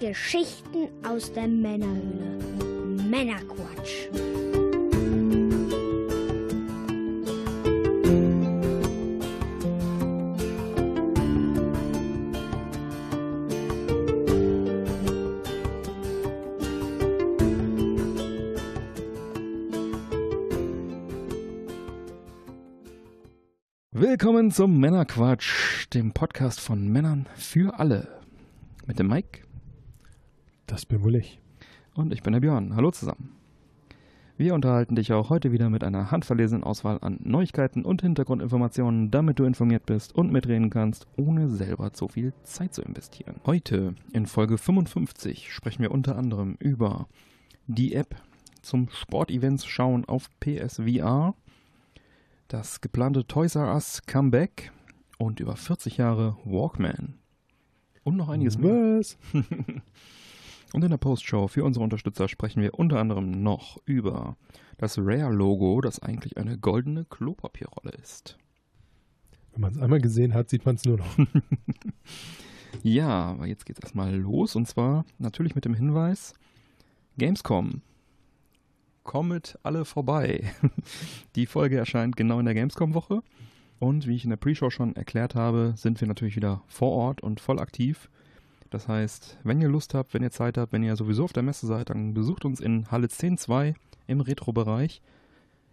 Geschichten aus der Männerhöhle. Männerquatsch. Willkommen zum Männerquatsch, dem Podcast von Männern für alle. Mit dem Mike. Das bin wohl ich. Und ich bin der Björn. Hallo zusammen. Wir unterhalten dich auch heute wieder mit einer handverlesenen Auswahl an Neuigkeiten und Hintergrundinformationen, damit du informiert bist und mitreden kannst, ohne selber zu viel Zeit zu investieren. Heute in Folge 55 sprechen wir unter anderem über die App zum Sportevents schauen auf PSVR, das geplante Toys R Us Comeback und über 40 Jahre Walkman. Und noch einiges mehr. Und in der Postshow für unsere Unterstützer sprechen wir unter anderem noch über das Rare-Logo, das eigentlich eine goldene Klopapierrolle ist. Wenn man es einmal gesehen hat, sieht man es nur noch. Ja, aber jetzt geht's erstmal los und zwar natürlich mit dem Hinweis: Gamescom. Kommet alle vorbei. Die Folge erscheint genau in der Gamescom-Woche. Und wie ich in der Pre-Show schon erklärt habe, sind wir natürlich wieder vor Ort und voll aktiv. Das heißt, wenn ihr Lust habt, wenn ihr Zeit habt, wenn ihr sowieso auf der Messe seid, dann besucht uns in Halle 10.2 im Retro-Bereich,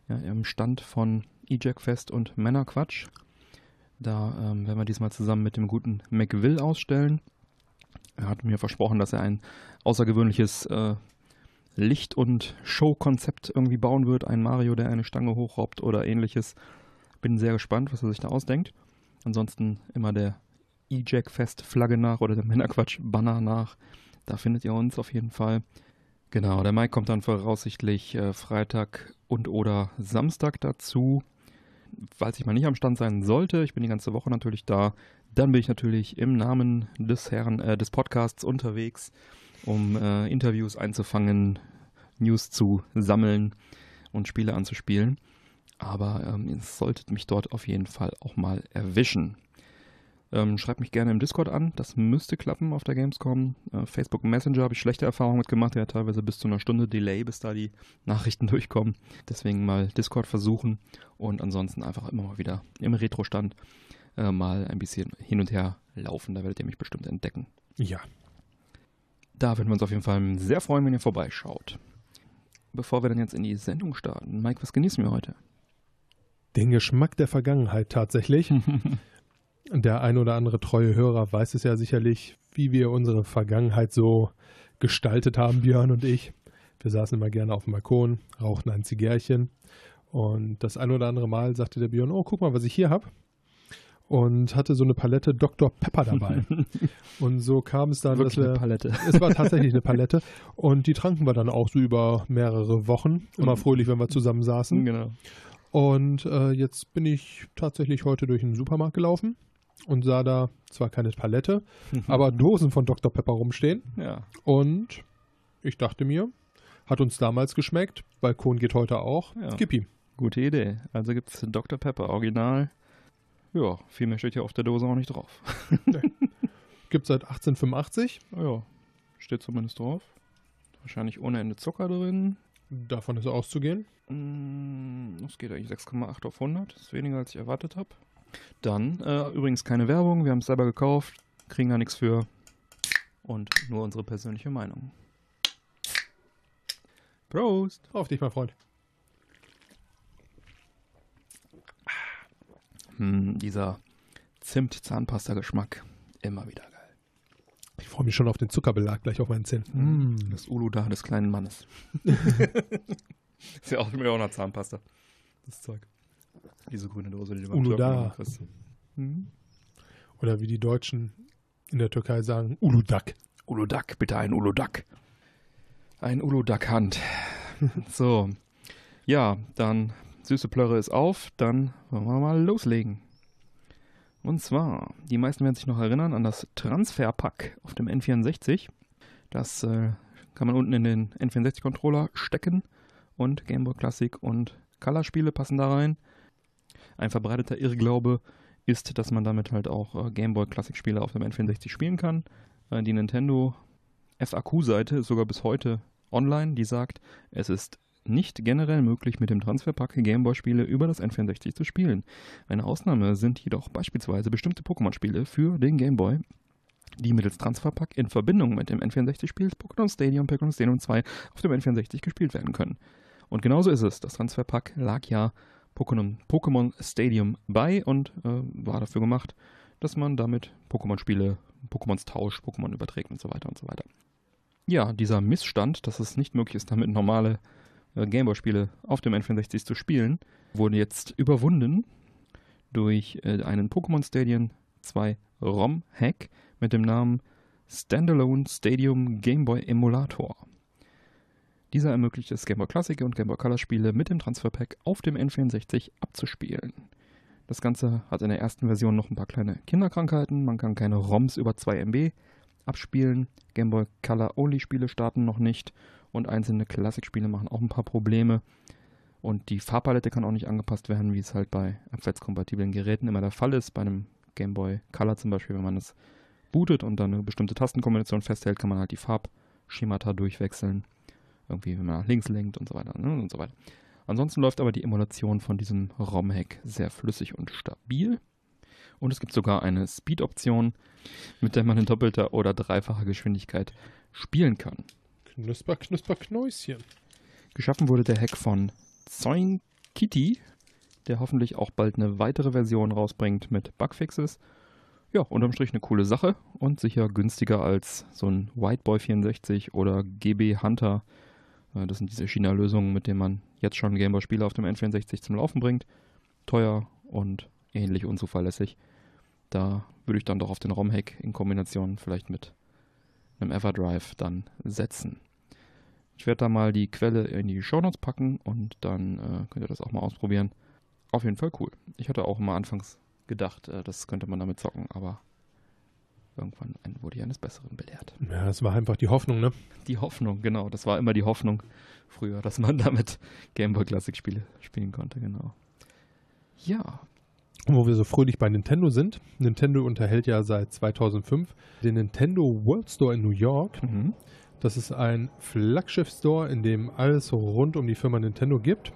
ja, im Stand von E-Jack Fest und Männerquatsch. Da ähm, werden wir diesmal zusammen mit dem guten McVill ausstellen. Er hat mir versprochen, dass er ein außergewöhnliches äh, Licht- und Show-Konzept irgendwie bauen wird. Ein Mario, der eine Stange hochrobbt oder ähnliches. Bin sehr gespannt, was er sich da ausdenkt. Ansonsten immer der E-Jack Fest Flagge nach oder der Männerquatsch Banner nach. Da findet ihr uns auf jeden Fall. Genau, der Mike kommt dann voraussichtlich äh, Freitag und oder Samstag dazu. Falls ich mal nicht am Stand sein sollte, ich bin die ganze Woche natürlich da, dann bin ich natürlich im Namen des Herrn, äh, des Podcasts unterwegs, um äh, Interviews einzufangen, News zu sammeln und Spiele anzuspielen. Aber ähm, ihr solltet mich dort auf jeden Fall auch mal erwischen. Ähm, schreibt mich gerne im Discord an, das müsste klappen auf der Gamescom. Äh, Facebook Messenger habe ich schlechte Erfahrungen mitgemacht, ja teilweise bis zu einer Stunde Delay, bis da die Nachrichten durchkommen. Deswegen mal Discord versuchen und ansonsten einfach immer mal wieder im Retro-Stand äh, mal ein bisschen hin und her laufen, da werdet ihr mich bestimmt entdecken. Ja. Da würden wir uns auf jeden Fall sehr freuen, wenn ihr vorbeischaut. Bevor wir dann jetzt in die Sendung starten, Mike, was genießen wir heute? Den Geschmack der Vergangenheit tatsächlich. Der ein oder andere treue Hörer weiß es ja sicherlich, wie wir unsere Vergangenheit so gestaltet haben, Björn und ich. Wir saßen immer gerne auf dem Balkon, rauchten ein Zigärchen. Und das ein oder andere Mal sagte der Björn, oh, guck mal, was ich hier habe. Und hatte so eine Palette Dr. Pepper dabei. und so kam es dann, Wirklich dass wir. eine Palette. Es war tatsächlich eine Palette. Und die tranken wir dann auch so über mehrere Wochen. Immer fröhlich, wenn wir zusammen saßen. Genau. Und äh, jetzt bin ich tatsächlich heute durch den Supermarkt gelaufen und sah da zwar keine Palette, aber Dosen von Dr. Pepper rumstehen. Ja. Und ich dachte mir, hat uns damals geschmeckt, Balkon geht heute auch, Ja. ihm. Gute Idee. Also gibt es Dr. Pepper, Original. Ja, viel mehr steht ja auf der Dose auch nicht drauf. Gibt seit 1885, Ja, steht zumindest drauf. Wahrscheinlich ohne Ende Zucker drin. davon ist auszugehen. Mm, Das geht eigentlich 6,8 auf 100. Das ist weniger, als ich erwartet habe. Dann, äh, übrigens keine Werbung. Wir haben es selber gekauft. Kriegen da nichts für. Und nur unsere persönliche Meinung. Prost! Auf dich, mein Freund. Hm, dieser Zimt-Zahnpasta-Geschmack. Immer wieder geil. Ich freue mich schon auf den Zuckerbelag gleich auf meinen Zähnen. Mm, Das Uluda des kleinen Mannes. ist ja auch mit auch einer Zahnpasta. Das Zeug. Diese grüne Dose, die du beim Uluda. Türken immer kriegst. Mhm. Oder wie die Deutschen in der Türkei sagen, Uludak. Uludak, bitte ein Uludak. Ein Uludak-Hand. so. Ja, dann süße Plörre ist auf, dann wollen wir mal loslegen. Und zwar, die meisten werden sich noch erinnern an das Transferpack auf dem N64. Das äh, kann man unten in den N64-Controller stecken und Game Boy Classic und Color-Spiele passen da rein. Ein verbreiteter Irrglaube ist, dass man damit halt auch äh, Game Boy Classic-Spiele auf dem N64 spielen kann. Äh, die Nintendo FAQ-Seite ist sogar bis heute online, die sagt, es ist nicht generell möglich, mit dem Transferpack Gameboy-Spiele über das N64 zu spielen. Eine Ausnahme sind jedoch beispielsweise bestimmte Pokémon-Spiele für den Gameboy, die mittels Transferpack in Verbindung mit dem N64-Spiel Pokémon Stadium, Pokémon Stadium 2 auf dem N64 gespielt werden können. Und genauso ist es. Das Transferpack lag ja Pokémon, Pokémon Stadium bei und äh, war dafür gemacht, dass man damit Pokémon-Spiele, Pokémons Tausch, Pokémon überträgt und so weiter und so weiter. Ja, dieser Missstand, dass es nicht möglich ist, damit normale äh, Gameboy-Spiele auf dem N64 zu spielen, wurde jetzt überwunden durch äh, einen Pokémon Stadium 2 ROM-Hack mit dem Namen Standalone Stadium Game Boy Emulator. Dieser ermöglicht es, Game Boy Classic und Game Boy Color Spiele mit dem Transferpack auf dem N64 abzuspielen. Das Ganze hat in der ersten Version noch ein paar kleine Kinderkrankheiten. Man kann keine ROMs über 2 MB abspielen. Game Boy Color Only Spiele starten noch nicht und einzelne Classic-Spiele machen auch ein paar Probleme. Und die Farbpalette kann auch nicht angepasst werden, wie es halt bei abwärtskompatiblen Geräten immer der Fall ist. Bei einem Game Boy Color zum Beispiel, wenn man es bootet und dann eine bestimmte Tastenkombination festhält, kann man halt die Farbschemata durchwechseln. Irgendwie, wenn man nach links lenkt und so weiter ne, und so weiter. Ansonsten läuft aber die Emulation von diesem ROM-Hack sehr flüssig und stabil. Und es gibt sogar eine Speed-Option, mit der man in doppelter oder dreifacher Geschwindigkeit spielen kann. Knusper, knusper, Knäuschen. Geschaffen wurde der Hack von Zoin Kitty, der hoffentlich auch bald eine weitere Version rausbringt mit Bugfixes. Ja, unterm Strich eine coole Sache und sicher günstiger als so ein Whiteboy 64 oder GB Hunter. Äh, das sind diese China-Lösungen, mit denen man jetzt schon Gameboy-Spiele auf dem N64 zum Laufen bringt. Teuer und ähnlich unzuverlässig. Da würde ich dann doch auf den ROM-Hack in Kombination vielleicht mit einem Everdrive dann setzen. Ich werde da mal die Quelle in die Shownotes packen und dann äh, könnt ihr das auch mal ausprobieren. Auf jeden Fall cool. Ich hatte auch mal anfangs gedacht, äh, das könnte man damit zocken, aber irgendwann wurde ich eines Besseren belehrt. Ja, das war einfach die Hoffnung, ne? Die Hoffnung, genau. Das war immer die Hoffnung früher, dass man damit Gameboy Classic Spiele spielen konnte, genau. Ja. Wo wir so fröhlich bei Nintendo sind. Nintendo unterhält ja seit 2005 den Nintendo World Store in New York. Mhm. Das ist ein Flaggschiff-Store, in dem alles rund um die Firma Nintendo gibt.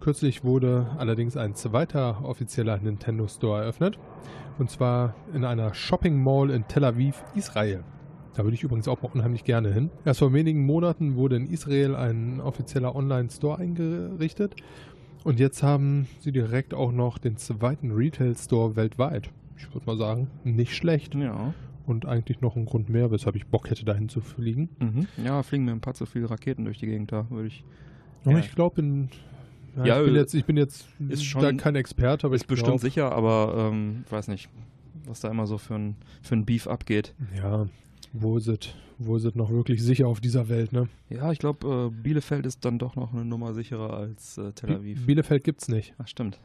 Kürzlich wurde allerdings ein zweiter offizieller Nintendo Store eröffnet. Und zwar in einer Shopping Mall in Tel Aviv, Israel. Da würde ich übrigens auch mal unheimlich gerne hin. Erst vor wenigen Monaten wurde in Israel ein offizieller Online-Store eingerichtet. Und jetzt haben sie direkt auch noch den zweiten Retail-Store weltweit. Ich würde mal sagen, nicht schlecht. Ja. Und eigentlich noch ein Grund mehr, weshalb ich Bock hätte, dahin zu fliegen. Mhm. Ja, fliegen mir ein paar zu viele Raketen durch die Gegend da, würde ich. Ja. ich glaube, in. Ja, Ja, ich bin jetzt, ich bin jetzt ist schon- da kein Experte, aber Ist ich bestimmt glaub, sicher, aber ähm, ich weiß nicht, was da immer so für ein, für ein Beef abgeht. Ja, wo ist es? Wo ist es noch wirklich sicher auf dieser Welt, ne? Ja, ich glaube, äh, Bielefeld ist dann doch noch eine Nummer sicherer als äh, Tel Aviv. Bielefeld gibt's nicht. Ach, stimmt.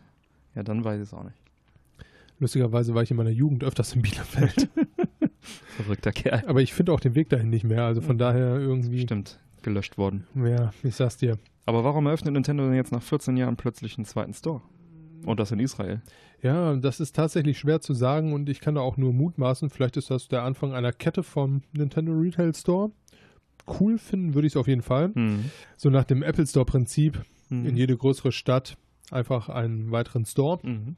Ja, dann weiß ich es auch nicht. Lustigerweise war ich in meiner Jugend öfters in Bielefeld. Verrückter Kerl. aber ich finde auch den Weg dahin nicht mehr. Also von daher irgendwie. Stimmt, gelöscht worden. Ja, ich sag's dir. Aber warum eröffnet Nintendo denn jetzt nach 14 Jahren plötzlich einen zweiten Store? Und das in Israel. Ja, das ist tatsächlich schwer zu sagen und ich kann da auch nur mutmaßen. Vielleicht ist das der Anfang einer Kette vom Nintendo Retail Store. Cool finden würde ich es auf jeden Fall. Hm. So nach dem Apple Store Prinzip Hm. in jede größere Stadt einfach einen weiteren Store. Mhm.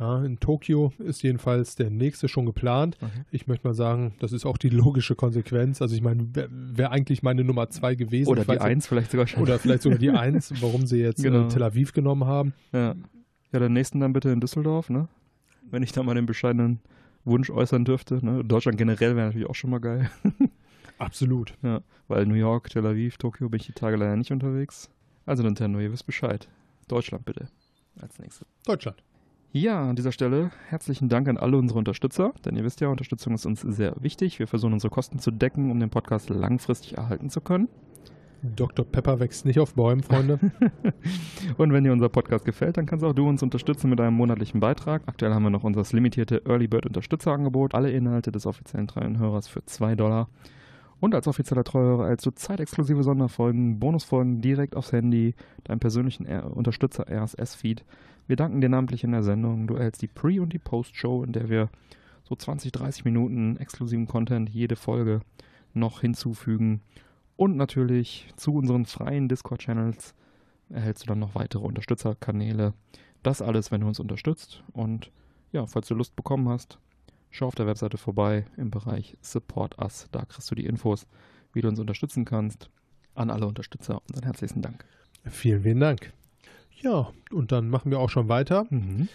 Ja, in Tokio ist jedenfalls der nächste schon geplant. Okay. Ich möchte mal sagen, das ist auch die logische Konsequenz. Also ich meine, wäre wär eigentlich meine Nummer zwei gewesen. Oder die Eins vielleicht sogar schon. Oder vielleicht sogar die Eins, warum sie jetzt Genau. äh, Tel Aviv genommen haben. Ja. ja, den nächsten dann bitte in Düsseldorf, ne? Wenn ich da mal den bescheidenen Wunsch äußern dürfte. Ne? Deutschland generell wäre natürlich auch schon mal geil. Absolut. Ja, weil New York, Tel Aviv, Tokio bin ich die Tage leider nicht unterwegs. Also Nintendo, ihr wisst Bescheid. Deutschland bitte. Als nächstes. Deutschland. Ja, an dieser Stelle herzlichen Dank an alle unsere Unterstützer, denn ihr wisst ja, Unterstützung ist uns sehr wichtig. Wir versuchen unsere Kosten zu decken, um den Podcast langfristig erhalten zu können. Dr. Pepper wächst nicht auf Bäumen, Freunde. Und wenn dir unser Podcast gefällt, dann kannst auch du uns unterstützen mit einem monatlichen Beitrag. Aktuell haben wir noch unser limitierte Early Bird Unterstützerangebot. Alle Inhalte des offiziellen treuen Hörers für 2 Dollar. Und als offizieller Treuhörer erhältst du zeitexklusive Sonderfolgen, Bonusfolgen direkt aufs Handy, deinem persönlichen Unterstützer RSS-Feed. Wir danken dir namentlich in der Sendung. Du erhältst die Pre- und die Post-Show, in der wir so 20, 30 Minuten exklusiven Content jede Folge noch hinzufügen. Und natürlich zu unseren freien Discord-Channels erhältst du dann noch weitere Unterstützerkanäle. Das alles, wenn du uns unterstützt. Und ja, falls du Lust bekommen hast, schau auf der Webseite vorbei im Bereich Support Us. Da kriegst du die Infos, wie du uns unterstützen kannst. An alle Unterstützer unseren herzlichen Dank. Vielen, vielen Dank. Ja, und dann machen wir auch schon weiter. Mhm.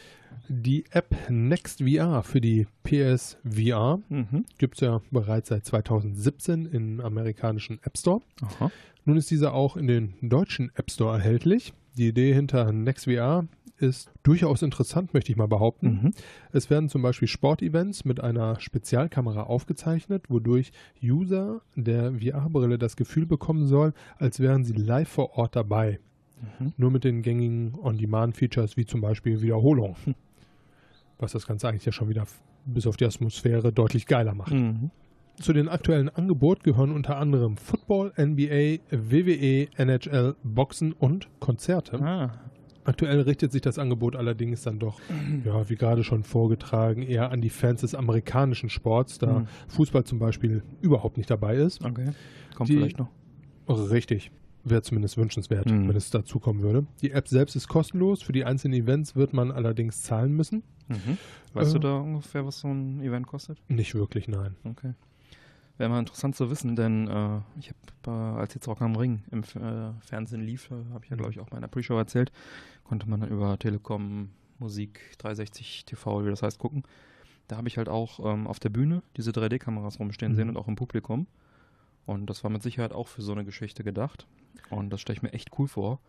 Die App NextVR für die PSVR Mhm. gibt es ja bereits seit 2017 im amerikanischen App Store. Aha. Nun ist diese auch in den deutschen App Store erhältlich. Die Idee hinter NextVR ist durchaus interessant, möchte ich mal behaupten. Mhm. Es werden zum Beispiel Sportevents mit einer Spezialkamera aufgezeichnet, wodurch User der VR-Brille das Gefühl bekommen sollen, als wären sie live vor Ort dabei. Mhm. Nur mit den gängigen On-Demand-Features wie zum Beispiel Wiederholung. Was das Ganze eigentlich ja schon wieder bis auf die Atmosphäre deutlich geiler macht. Mhm. Zu den aktuellen Angeboten gehören unter anderem Football, NBA, WWE, NHL, Boxen und Konzerte. Ah. Aktuell richtet sich das Angebot allerdings dann doch, ja, wie gerade schon vorgetragen, eher an die Fans des amerikanischen Sports, da Mhm. Fußball zum Beispiel überhaupt nicht dabei ist. Okay. Kommt Die- vielleicht noch. Richtig. Wäre zumindest wünschenswert, Mhm. wenn es dazu kommen würde. Die App selbst ist kostenlos. Für die einzelnen Events wird man allerdings zahlen müssen. Mhm. Weißt Äh. du da ungefähr, was so ein Event kostet? Nicht wirklich, nein. Okay. Wäre mal interessant zu wissen, denn äh, ich habe, äh, als jetzt Rock am Ring im äh, Fernsehen lief, äh, habe ich ja, glaube ich, auch bei einer Pre-Show erzählt, konnte man dann über Telekom, Musik 360 TV, wie das heißt, gucken. Da habe ich halt auch ähm, auf der Bühne diese 3D-Kameras rumstehen Mhm. sehen und auch im Publikum. Und das war mit Sicherheit auch für so eine Geschichte gedacht. Und das stelle ich mir echt cool vor.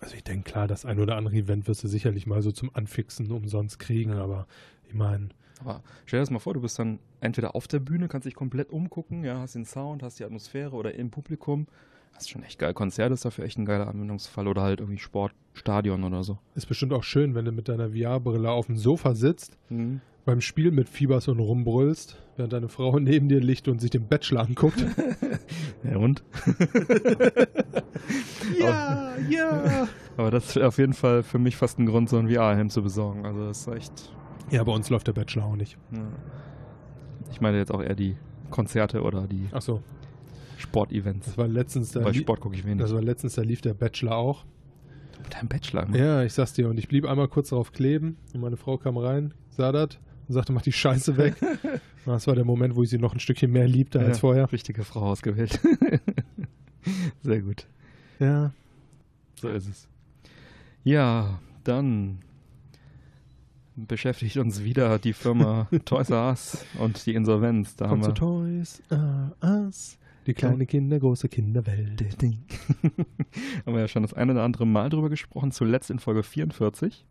Also ich denke klar, das ein oder andere Event wirst du sicherlich mal so zum Anfixen umsonst kriegen, aber ich meine, Aber stell dir das mal vor, du bist dann entweder auf der Bühne, kannst dich komplett umgucken, ja, hast den Sound, hast die Atmosphäre oder im Publikum. Das ist schon echt geil. Konzert ist dafür echt ein geiler Anwendungsfall oder halt irgendwie Sportstadion oder so. ist bestimmt auch schön, wenn du mit deiner VR-Brille auf dem Sofa sitzt, beim Spiel mit Fiebers und rumbrüllst, während deine Frau neben dir liegt und sich den Bachelor anguckt. Ja, und? ja, ja. Aber das ist auf jeden Fall für mich fast ein Grund, so ein VR-Helm zu besorgen. Also das ist echt. Ja, bei uns läuft der Bachelor auch nicht. Ja. Ich meine jetzt auch eher die Konzerte oder die Achso, Sportevents. das war letztens, da Bei Sport gucke ich wenig. das war letztens, da lief der Bachelor auch. Mit deinem Bachelor. immer. Ja, ich sag's dir, und ich blieb einmal kurz darauf kleben und meine Frau kam rein, sah das und sagte, mach die Scheiße weg. Das war der Moment, wo ich sie noch ein Stückchen mehr liebte als Ja, vorher. Richtige Frau ausgewählt. Sehr gut. Ja, So ist es. Ja, dann beschäftigt uns wieder die Firma Toys R Us und die Insolvenz. Da haben kommt zu wir Toys R Us. Die kleine Kinder, große Kinderwelt. haben wir ja schon das eine oder andere Mal drüber gesprochen, zuletzt in Folge 44.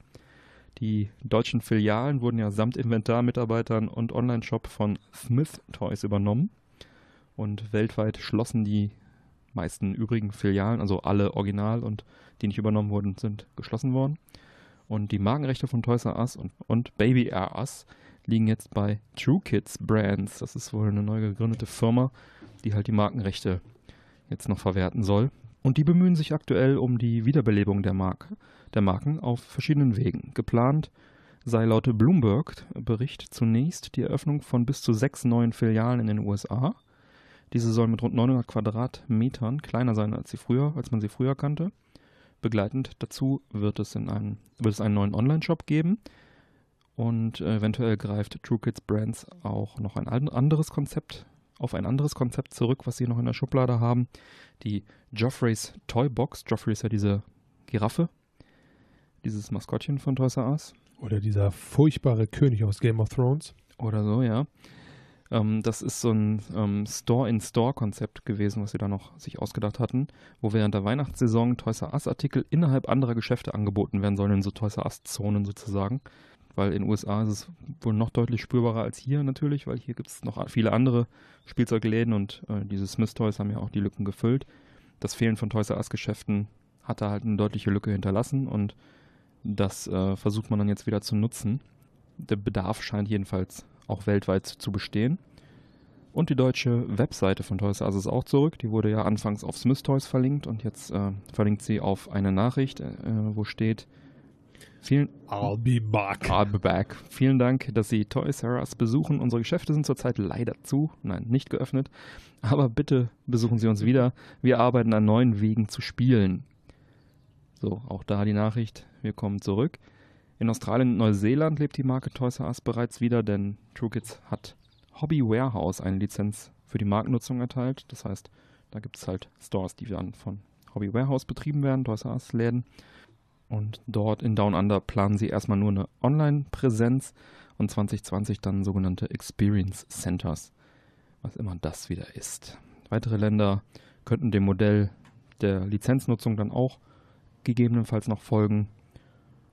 Die deutschen Filialen wurden ja samt Inventarmitarbeitern und Online-Shop von Smith Toys übernommen. Und weltweit schlossen die meisten übrigen Filialen, also alle original und die nicht übernommen wurden, sind geschlossen worden. Und die Markenrechte von Toys R Us und, und Baby R Us liegen jetzt bei True Kids Brands. Das ist wohl eine neu gegründete Firma, die halt die Markenrechte jetzt noch verwerten soll. Und die bemühen sich aktuell um die Wiederbelebung der, Marke, der Marken auf verschiedenen Wegen. Geplant sei laut Bloomberg-Bericht zunächst die Eröffnung von bis zu sechs neuen Filialen in den USA. Diese sollen mit rund 900 Quadratmetern kleiner sein als sie früher, als man sie früher kannte. Begleitend dazu wird es, in einen, wird es einen neuen Online-Shop geben. Und äh, eventuell greift True Kids Brands auch noch ein an- anderes Konzept auf ein anderes Konzept zurück, was sie noch in der Schublade haben. Die Joffreys Toy Box. Joffrey ist ja diese Giraffe, dieses Maskottchen von Toys R Us. Oder dieser furchtbare König aus Game of Thrones. Oder so, ja. Ähm, das ist so ein ähm, Store-in-Store-Konzept gewesen, was sie da noch sich ausgedacht hatten, wo während der Weihnachtssaison Toys R Us-Artikel innerhalb anderer Geschäfte angeboten werden sollen, in so Toys R Us-Zonen sozusagen. Weil in den USA ist es wohl noch deutlich spürbarer als hier natürlich, weil hier gibt es noch viele andere Spielzeugläden und äh, diese Smith Toys haben ja auch die Lücken gefüllt. Das Fehlen von Toys R Us-Geschäften hat da halt eine deutliche Lücke hinterlassen und das äh, versucht man dann jetzt wieder zu nutzen. Der Bedarf scheint jedenfalls auch weltweit zu bestehen. Und die deutsche Webseite von Toys R Us ist auch zurück. Die wurde ja anfangs auf Smith Toys verlinkt und jetzt äh, verlinkt sie auf eine Nachricht, äh, wo steht, Vielen, I'll be back. I'll be back. Vielen Dank, dass Sie Toys R Us besuchen. Unsere Geschäfte sind zurzeit leider zu, nein, nicht geöffnet. Aber bitte besuchen Sie uns wieder. Wir arbeiten an neuen Wegen zu spielen. So, auch da die Nachricht. Wir kommen zurück. In Australien und Neuseeland lebt die Marke Toys R Us bereits wieder, denn TrueKids hat Hobby Warehouse eine Lizenz für die Markennutzung erteilt. Das heißt, da gibt es halt Stores, die dann von Hobby Warehouse betrieben werden, Toys R Us Läden. Und dort in Down Under planen sie erstmal nur eine Online-Präsenz und 2020 dann sogenannte Experience Centers, was immer das wieder ist. Weitere Länder könnten dem Modell der Lizenznutzung dann auch gegebenenfalls noch folgen.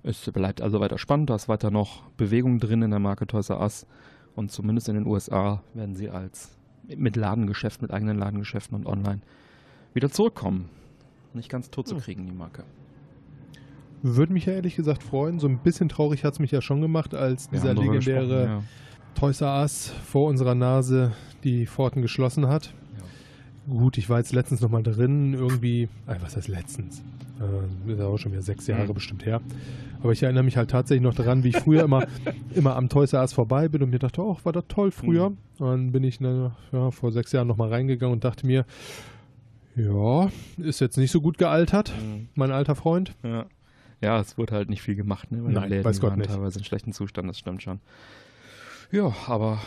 Es bleibt also weiter spannend, da ist weiter noch Bewegung drin in der Marke Toys R Us und zumindest in den USA werden sie als mit Ladengeschäft, mit eigenen Ladengeschäften und online wieder zurückkommen. Nicht ganz tot zu kriegen, die Marke. Würde mich ja ehrlich gesagt freuen. So ein bisschen traurig hat es mich ja schon gemacht, als Wir dieser legendäre ja. Toys R Us vor unserer Nase die Pforten geschlossen hat. Gut, ich war jetzt letztens nochmal drin, irgendwie, äh, was heißt letztens? Äh, ist ja auch schon wieder sechs Jahre Mhm. bestimmt her. Aber ich erinnere mich halt tatsächlich noch daran, wie ich früher immer, immer am Toys R Us vorbei bin und mir dachte, oh, war das toll früher. Mhm. Dann bin ich ne, ja, vor sechs Jahren nochmal reingegangen und dachte mir, ja, ist jetzt nicht so gut gealtert, Mhm. mein alter Freund. Ja. Ja, es wurde halt nicht viel gemacht, ne? Weil Nein, die Läden weiß Gott waren nicht. teilweise in schlechten Zustand, das stimmt schon. Ja, aber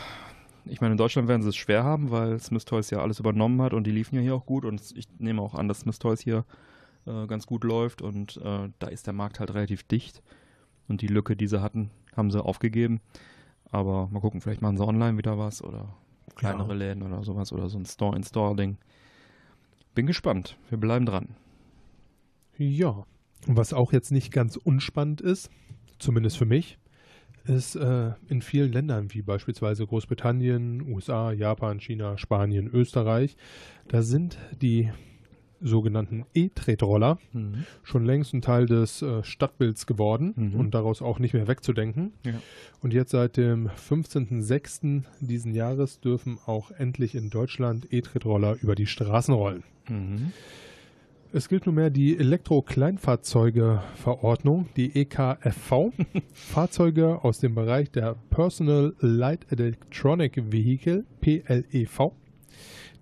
ich meine, in Deutschland werden sie es schwer haben, weil Smith Toys ja alles übernommen hat und die liefen ja hier auch gut und ich nehme auch an, dass Smith Toys hier äh, ganz gut läuft und äh, da ist der Markt halt relativ dicht und die Lücke, die sie hatten, haben sie aufgegeben. Aber mal gucken, vielleicht machen sie online wieder was oder kleinere Ja. Läden oder sowas oder so ein Store-in-Store-Ding. Bin gespannt. Wir bleiben dran. Ja. Was auch jetzt nicht ganz unspannend ist, zumindest für mich, ist äh, in vielen Ländern wie beispielsweise Großbritannien, USA, Japan, China, Spanien, Österreich, da sind die sogenannten E-Tretroller Mhm. schon längst ein Teil des äh, Stadtbilds geworden Mhm. und daraus auch nicht mehr wegzudenken. Ja. Und jetzt seit dem 15.06. diesen Jahres dürfen auch endlich in Deutschland E-Tretroller über die Straßen rollen. Mhm. Es gilt nunmehr die Elektro-Kleinfahrzeuge-Verordnung, die EKFV. Fahrzeuge aus dem Bereich der Personal Light Electronic Vehicle, PLEV,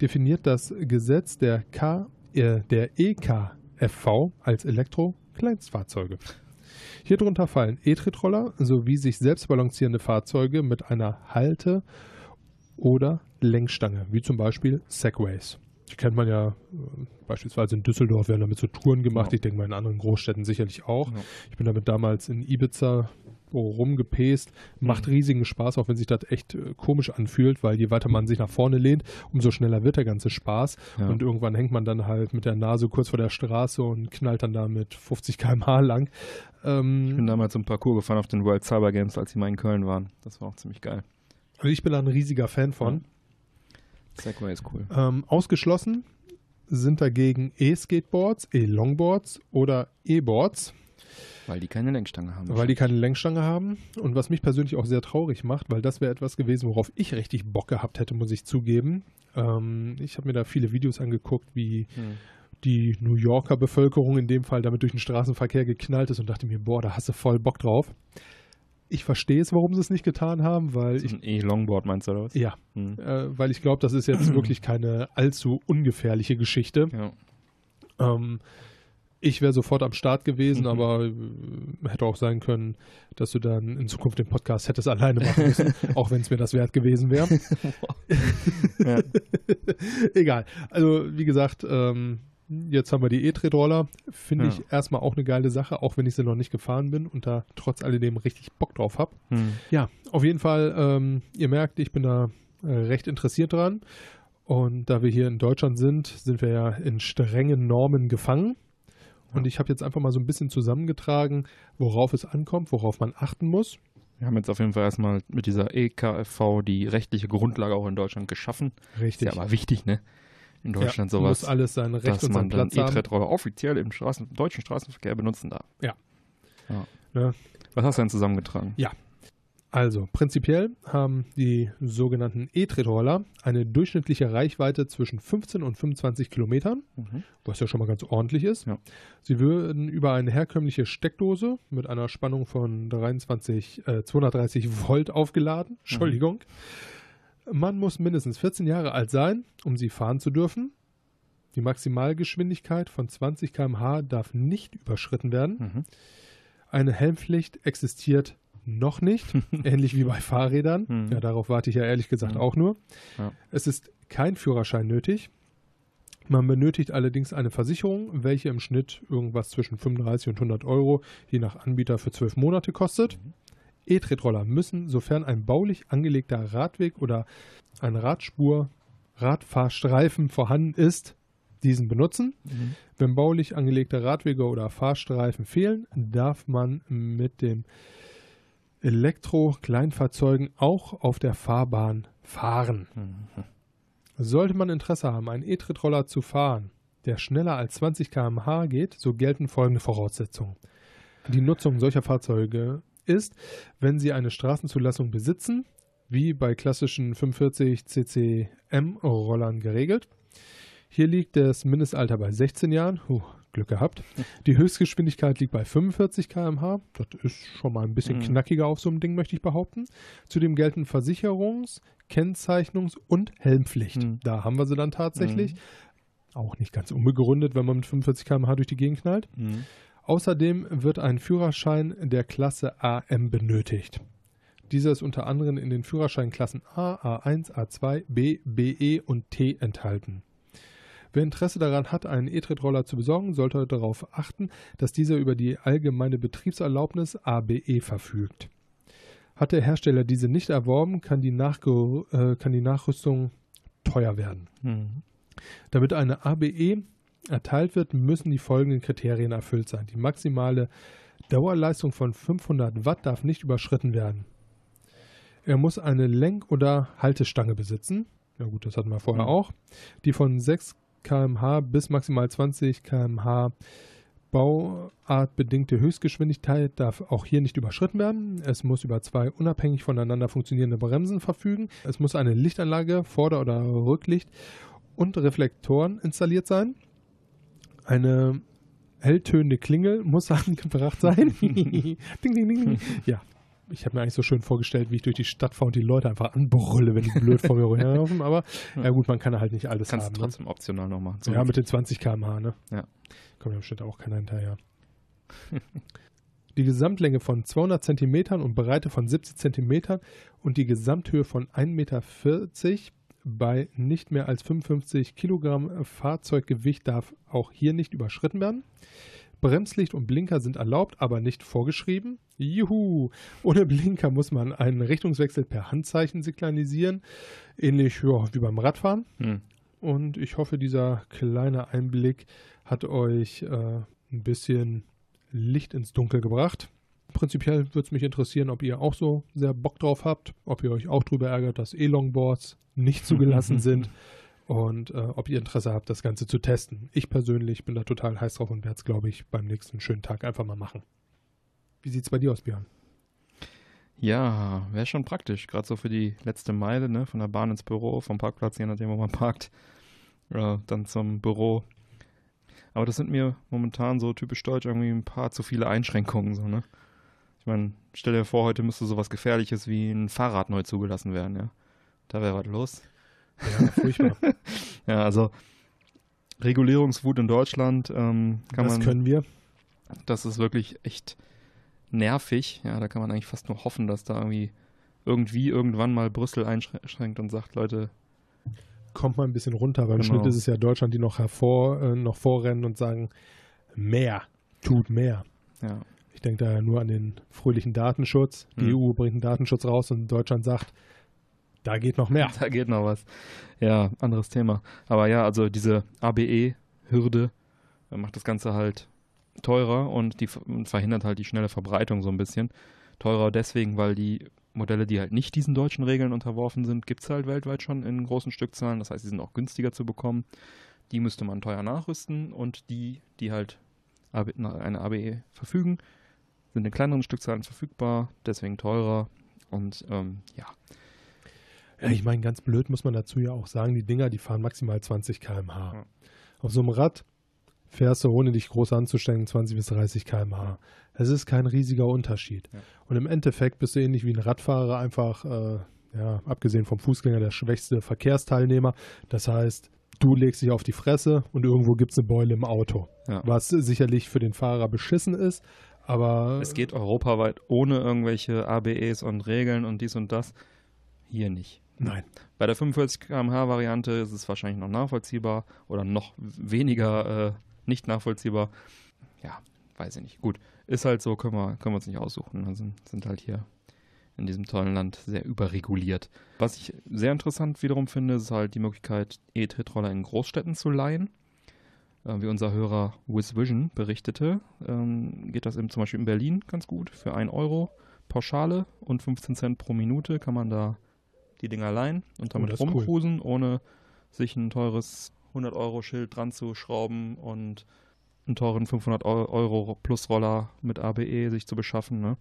definiert das Gesetz der, K, äh, der EKFV als Elektro-Kleinstfahrzeuge. Hierunter fallen E-Tritroller sowie sich selbst balancierende Fahrzeuge mit einer Halte- oder Lenkstange, wie zum Beispiel Segways. Die kennt man ja äh, beispielsweise in Düsseldorf, werden damit so Touren gemacht. Ja. Ich denke mal in anderen Großstädten sicherlich auch. Ja. Ich bin damit damals in Ibiza rumgepest. Macht Mhm. riesigen Spaß, auch wenn sich das echt äh, komisch anfühlt, weil je weiter man sich nach vorne lehnt, umso schneller wird der ganze Spaß. Ja. Und irgendwann hängt man dann halt mit der Nase kurz vor der Straße und knallt dann da mit 50 km/h lang. Ähm, Ich bin damals ein Parcours gefahren auf den World Cyber Games, als sie mal in Köln waren. Das war auch ziemlich geil. also ich bin da ein riesiger Fan von. Segway ist cool. Ähm, ausgeschlossen sind dagegen E-Skateboards, E-Longboards oder E-Boards, Weil die keine Lenkstange haben. weil die keine Lenkstange haben. Und was mich persönlich auch sehr traurig macht, weil das wäre etwas gewesen, worauf ich richtig Bock gehabt hätte, muss ich zugeben. Ähm, ich habe mir da viele Videos angeguckt, wie Hm. die New Yorker Bevölkerung in dem Fall damit durch den Straßenverkehr geknallt ist und dachte mir, boah, da hast du voll Bock drauf. Ich verstehe es, warum sie es nicht getan haben, weil So ich ein E-Longboard meinst du oder was? ja, Hm. äh, weil ich glaube, das ist jetzt wirklich keine allzu ungefährliche Geschichte. Ja. Ähm, ich wäre sofort am Start gewesen, Mhm. aber äh, hätte auch sein können, dass du dann in Zukunft den Podcast hättest alleine machen müssen, auch wenn es mir das wert gewesen wäre. Egal. Also, wie gesagt, ähm, jetzt haben wir die E-Tretroller. Finde Ja. ich erstmal auch eine geile Sache, auch wenn ich sie noch nicht gefahren bin und da trotz alledem richtig Bock drauf habe. Hm. Ja, auf jeden Fall, ähm, ihr merkt, ich bin da äh, recht interessiert dran. Und da wir hier in Deutschland sind, sind wir ja in strengen Normen gefangen. Und ich habe jetzt einfach mal so ein bisschen zusammengetragen, worauf es ankommt, worauf man achten muss. Wir haben jetzt auf jeden Fall erstmal mit dieser EKFV die rechtliche Grundlage auch in Deutschland geschaffen. Richtig. Ist ja aber wichtig, ne? In Deutschland ja, sowas, muss alles seinen Recht dass und man dann. E-Tretroller offiziell im Straßen, deutschen Straßenverkehr benutzen darf. Ja. ja. Ne? Was hast du denn zusammengetragen? Also, prinzipiell haben die sogenannten E-Tretroller eine durchschnittliche Reichweite zwischen 15 und 25 Kilometern, Mhm. was ja schon mal ganz ordentlich ist. Ja. Sie würden über eine herkömmliche Steckdose mit einer Spannung von 23, äh, 230 Volt aufgeladen. Entschuldigung. Man muss mindestens 14 Jahre alt sein, um sie fahren zu dürfen. Die Maximalgeschwindigkeit von 20 km/h darf nicht überschritten werden. Mhm. Eine Helmpflicht existiert noch nicht, ähnlich wie bei Fahrrädern. Mhm. Ja, darauf warte ich ja ehrlich gesagt Mhm. auch nur. Ja. Es ist kein Führerschein nötig. Man benötigt allerdings eine Versicherung, welche im Schnitt irgendwas zwischen 35 und 100 Euro je nach Anbieter für zwölf Monate kostet. E-Tretroller müssen, sofern ein baulich angelegter Radweg oder ein Radspur, Radfahrstreifen vorhanden ist, diesen benutzen. Mhm. Wenn baulich angelegte Radwege oder Fahrstreifen fehlen, darf man mit dem Elektro-Kleinfahrzeugen auch auf der Fahrbahn fahren. Mhm. Sollte man Interesse haben, einen E-Tritt-Roller zu fahren, der schneller als 20 km/h geht, so gelten folgende Voraussetzungen. Die Nutzung solcher Fahrzeuge ist, wenn sie eine Straßenzulassung besitzen, wie bei klassischen 45 CCM-Rollern geregelt. Hier liegt das Mindestalter bei 16 Jahren. Huh, Glück gehabt. Die Höchstgeschwindigkeit liegt bei 45 km/h. Das ist schon mal ein bisschen Mhm. knackiger auf so einem Ding, möchte ich behaupten. Zudem gelten Versicherungs-, Kennzeichnungs- und Helmpflicht. Mhm. Da haben wir sie dann tatsächlich. Auch nicht ganz unbegründet, wenn man mit 45 km/h durch die Gegend knallt. Außerdem wird ein Führerschein der Klasse AM benötigt. Dieser ist unter anderem in den Führerscheinklassen A, A1, A2, B, BE und T enthalten. Wer Interesse daran hat, einen E-Tritt-Roller zu besorgen, sollte darauf achten, dass dieser über die allgemeine Betriebserlaubnis ABE verfügt. Hat der Hersteller diese nicht erworben, kann die, Nachge äh, kann die Nachrüstung teuer werden. Mhm. Damit eine ABE erteilt wird, müssen die folgenden Kriterien erfüllt sein. Die maximale Dauerleistung von 500 Watt darf nicht überschritten werden. Er muss eine Lenk- oder Haltestange besitzen. Ja gut, das hatten wir vorher Mhm. auch. Die von 6 km/h bis maximal 20 km/h bauartbedingte Höchstgeschwindigkeit darf auch hier nicht überschritten werden. Es muss über zwei unabhängig voneinander funktionierende Bremsen verfügen. Es muss eine Lichtanlage, Vorder- oder Rücklicht und Reflektoren installiert sein. Eine helltönende Klingel muss angebracht sein. ding, ding, ding, ding. Ja, ich habe mir eigentlich so schön vorgestellt, wie ich durch die Stadt fahre und die Leute einfach anbrülle, wenn die blöd vor mir herlaufen. Aber ja gut, man kann halt nicht alles Kannst haben. du Ne? trotzdem optional noch machen. So Ja, mit den 20 km/h, ne? Ja. Kommt ja bestimmt auch keiner hinterher. die Gesamtlänge von 200 Zentimetern und Breite von 70 Zentimetern und die Gesamthöhe von 1,40 Meter bei nicht mehr als 55 Kilogramm Fahrzeuggewicht darf auch hier nicht überschritten werden. Bremslicht und Blinker sind erlaubt, aber nicht vorgeschrieben. Juhu! Ohne Blinker muss man einen Richtungswechsel per Handzeichen signalisieren, ähnlich ja, wie beim Radfahren. Hm. Und ich hoffe, dieser kleine Einblick hat euch äh, ein bisschen Licht ins Dunkel gebracht. Prinzipiell würde es mich interessieren, ob ihr auch so sehr Bock drauf habt, ob ihr euch auch darüber ärgert, dass E-Longboards nicht zugelassen sind und äh, ob ihr Interesse habt, das Ganze zu testen. Ich persönlich bin da total heiß drauf und werde es, glaube ich, beim nächsten schönen Tag einfach mal machen. Wie sieht es bei dir aus, Björn? Ja, wäre schon praktisch, gerade so für die letzte Meile, ne, von der Bahn ins Büro, vom Parkplatz, je nachdem, wo man parkt, ja, dann zum Büro. Aber das sind mir momentan so typisch deutsch irgendwie ein paar zu viele Einschränkungen, so, ne. Ich meine, stell dir vor, heute müsste sowas Gefährliches wie ein Fahrrad neu zugelassen werden, ja. Da wäre was los. Ja, furchtbar. Ja, also Regulierungswut in Deutschland ähm, kann das man. können wir. Das ist wirklich echt nervig. Ja, da kann man eigentlich fast nur hoffen, dass da irgendwie irgendwie irgendwann mal Brüssel einschränkt und sagt, Leute, Kommt mal ein bisschen runter. Beim Genau. Schnitt ist es ja Deutschland, die noch hervor, äh, noch vorrennen und sagen, mehr, tut mehr. ja, Ich denke da ja nur an den fröhlichen Datenschutz. Die Hm. EU bringt einen Datenschutz raus und Deutschland sagt, da geht noch mehr. da geht noch was. Ja, anderes Thema. Aber ja, also diese ABE-Hürde äh, macht das Ganze halt teurer und die verhindert halt die schnelle Verbreitung so ein bisschen. Teurer deswegen, weil die Modelle, die halt nicht diesen deutschen Regeln unterworfen sind, gibt es halt weltweit schon in großen Stückzahlen. Das heißt, die sind auch günstiger zu bekommen. Die müsste man teuer nachrüsten und die, die halt eine ABE verfügen, sind in kleineren Stückzahlen verfügbar, deswegen teurer. Und ähm, ja. Ja, ich meine, ganz blöd muss man dazu ja auch sagen, die Dinger, die fahren maximal 20 km/h. Ja. Auf so einem Rad fährst du, ohne dich groß anzustellen, 20 bis 30 km/h. Das ist kein riesiger Unterschied. Ja. Und im Endeffekt bist du ähnlich wie ein Radfahrer einfach, äh, ja, abgesehen vom Fußgänger, der schwächste Verkehrsteilnehmer. Das heißt, du legst dich auf die Fresse und irgendwo gibt es eine Beule im Auto. Ja. Was sicherlich für den Fahrer beschissen ist, aber Es geht europaweit ohne irgendwelche ABEs und Regeln und dies und das. Hier nicht. Nein. Bei der 45 km/h Variante ist es wahrscheinlich noch nachvollziehbar oder noch weniger äh, nicht nachvollziehbar. Ja, weiß ich nicht. Gut, ist halt so, können wir, können wir uns nicht aussuchen. Wir sind, sind halt hier in diesem tollen Land sehr überreguliert. Was ich sehr interessant wiederum finde, ist halt die Möglichkeit, E-Tretroller in Großstädten zu leihen. Äh, wie unser Hörer WizVision berichtete, ähm, geht das eben zum Beispiel in Berlin ganz gut. Für 1 Euro Pauschale und 15 Cent pro Minute kann man da die Dinger leihen und damit das ist cool. rumcruisen, ohne sich ein teures 100-Euro-Schild dran zu schrauben und einen teuren 500 Eu- Euro Plus-Roller mit ABE sich zu beschaffen. Ne?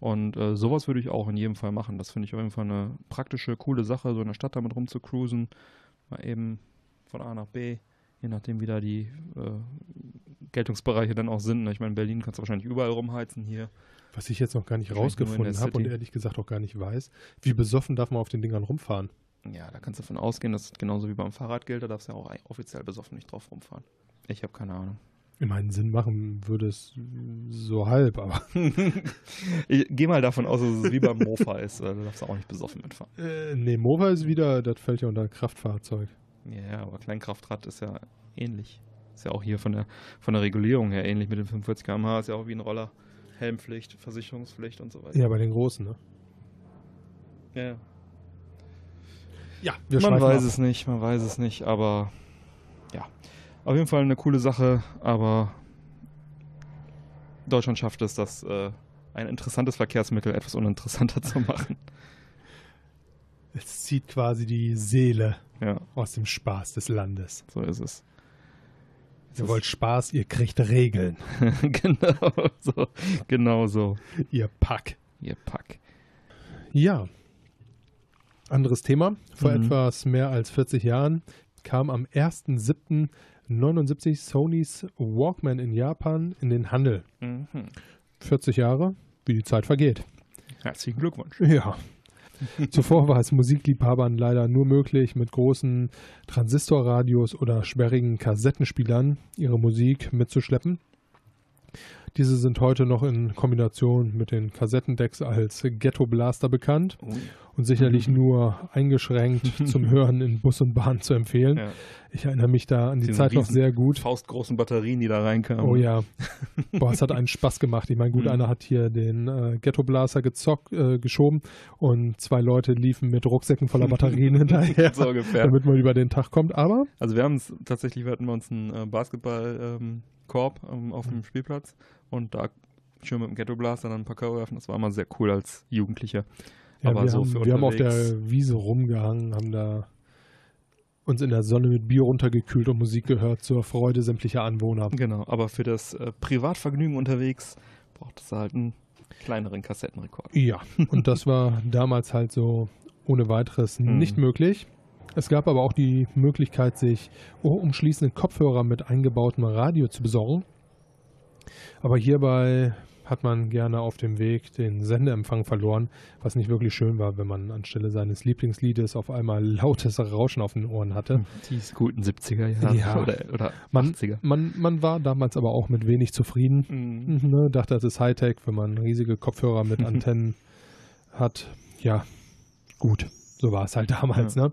Und äh, sowas würde ich auch in jedem Fall machen. Das finde ich auf jeden Fall eine praktische, coole Sache, so in der Stadt damit rumzucruisen. Mal eben von A nach B, je nachdem, wie da die äh, Geltungsbereiche dann auch sind. Ne? Ich meine, in Berlin kannst du wahrscheinlich überall rumheizen hier. Was ich jetzt noch gar nicht in rausgefunden habe und ehrlich gesagt auch gar nicht weiß, wie besoffen darf man auf den Dingern rumfahren? Ja, da kannst du davon ausgehen, dass genauso wie beim Fahrrad gilt, da darfst du ja auch offiziell besoffen nicht drauf rumfahren. Ich habe keine Ahnung. In meinen Sinn machen würde es so halb, aber ich gehe mal davon aus, dass es wie beim Mofa ist. weil Da darfst du auch nicht besoffen mitfahren. äh, nee, Mova ist wieder, das fällt ja unter Kraftfahrzeug. Ja, ja, aber Kleinkraftrad ist ja ähnlich. Ist ja auch hier von der, von der Regulierung her ähnlich mit den 45 km/h. Ist ja auch wie ein Roller. Helmpflicht, Versicherungspflicht und so weiter. Ja, bei den Großen, ne? Ja. Ja, wir man weiß ab. es nicht, man weiß es nicht, aber ja. Auf jeden Fall eine coole Sache, aber Deutschland schafft es, das äh, ein interessantes Verkehrsmittel etwas uninteressanter zu machen. Es zieht quasi die Seele Ja, aus dem Spaß des Landes. so ist es. Ihr wollt Spaß, ihr kriegt Regeln. genau so. Genau so. Ihr Pack. Ihr Pack. Ja. Anderes Thema. Vor Mhm. etwas mehr als 40 Jahren kam am 1.7.79 Sonys Walkman in Japan in den Handel. Mhm. 40 Jahre, wie die Zeit vergeht. Herzlichen Glückwunsch. Ja. Zuvor war es Musikliebhabern leider nur möglich, mit großen Transistorradios oder sperrigen Kassettenspielern ihre Musik mitzuschleppen. Diese sind heute noch in Kombination mit den Kassettendecks als Ghetto Blaster bekannt Oh, und sicherlich nur eingeschränkt zum Hören in Bus und Bahn zu empfehlen. ja. Ich erinnere mich da an die Diese Zeit noch sehr gut. Faustgroßen Batterien, die da reinkamen. Oh ja. Boah, es hat einen Spaß gemacht. Ich meine, gut, Mhm. einer hat hier den äh, Ghetto Blaster gezockt, äh, geschoben und zwei Leute liefen mit Rucksäcken voller Batterien hinterher, so damit man über den Tag kommt. Aber Also wir haben es tatsächlich, wir hatten bei uns einen äh, Basketball-Korb ähm, auf dem Spielplatz und da schön mit dem Ghetto Blaster dann ein paar Körbe werfen. Das war immer sehr cool als Jugendlicher. ja, Aber wir, so haben, für wir haben auf der Wiese rumgehangen, haben da uns in der Sonne mit Bier runtergekühlt und Musik gehört zur Freude sämtlicher Anwohner. Genau, aber für das äh, Privatvergnügen unterwegs braucht es halt einen kleineren Kassettenrekord. Ja, und das war damals halt so ohne weiteres Mhm. nicht möglich. Es gab aber auch die Möglichkeit, sich umschließende Kopfhörer mit eingebautem Radio zu besorgen. Aber hierbei hat man gerne auf dem Weg den Sendeempfang verloren, was nicht wirklich schön war, wenn man anstelle seines Lieblingsliedes auf einmal lautes Rauschen auf den Ohren hatte. Die guten 70er Jahre Ja. oder, oder Man, 80er. man, man war damals aber auch mit wenig zufrieden. Mhm. Ne, dachte, das ist Hightech, wenn man riesige Kopfhörer mit Antennen hat. Ja, gut, so war es halt damals. Ne?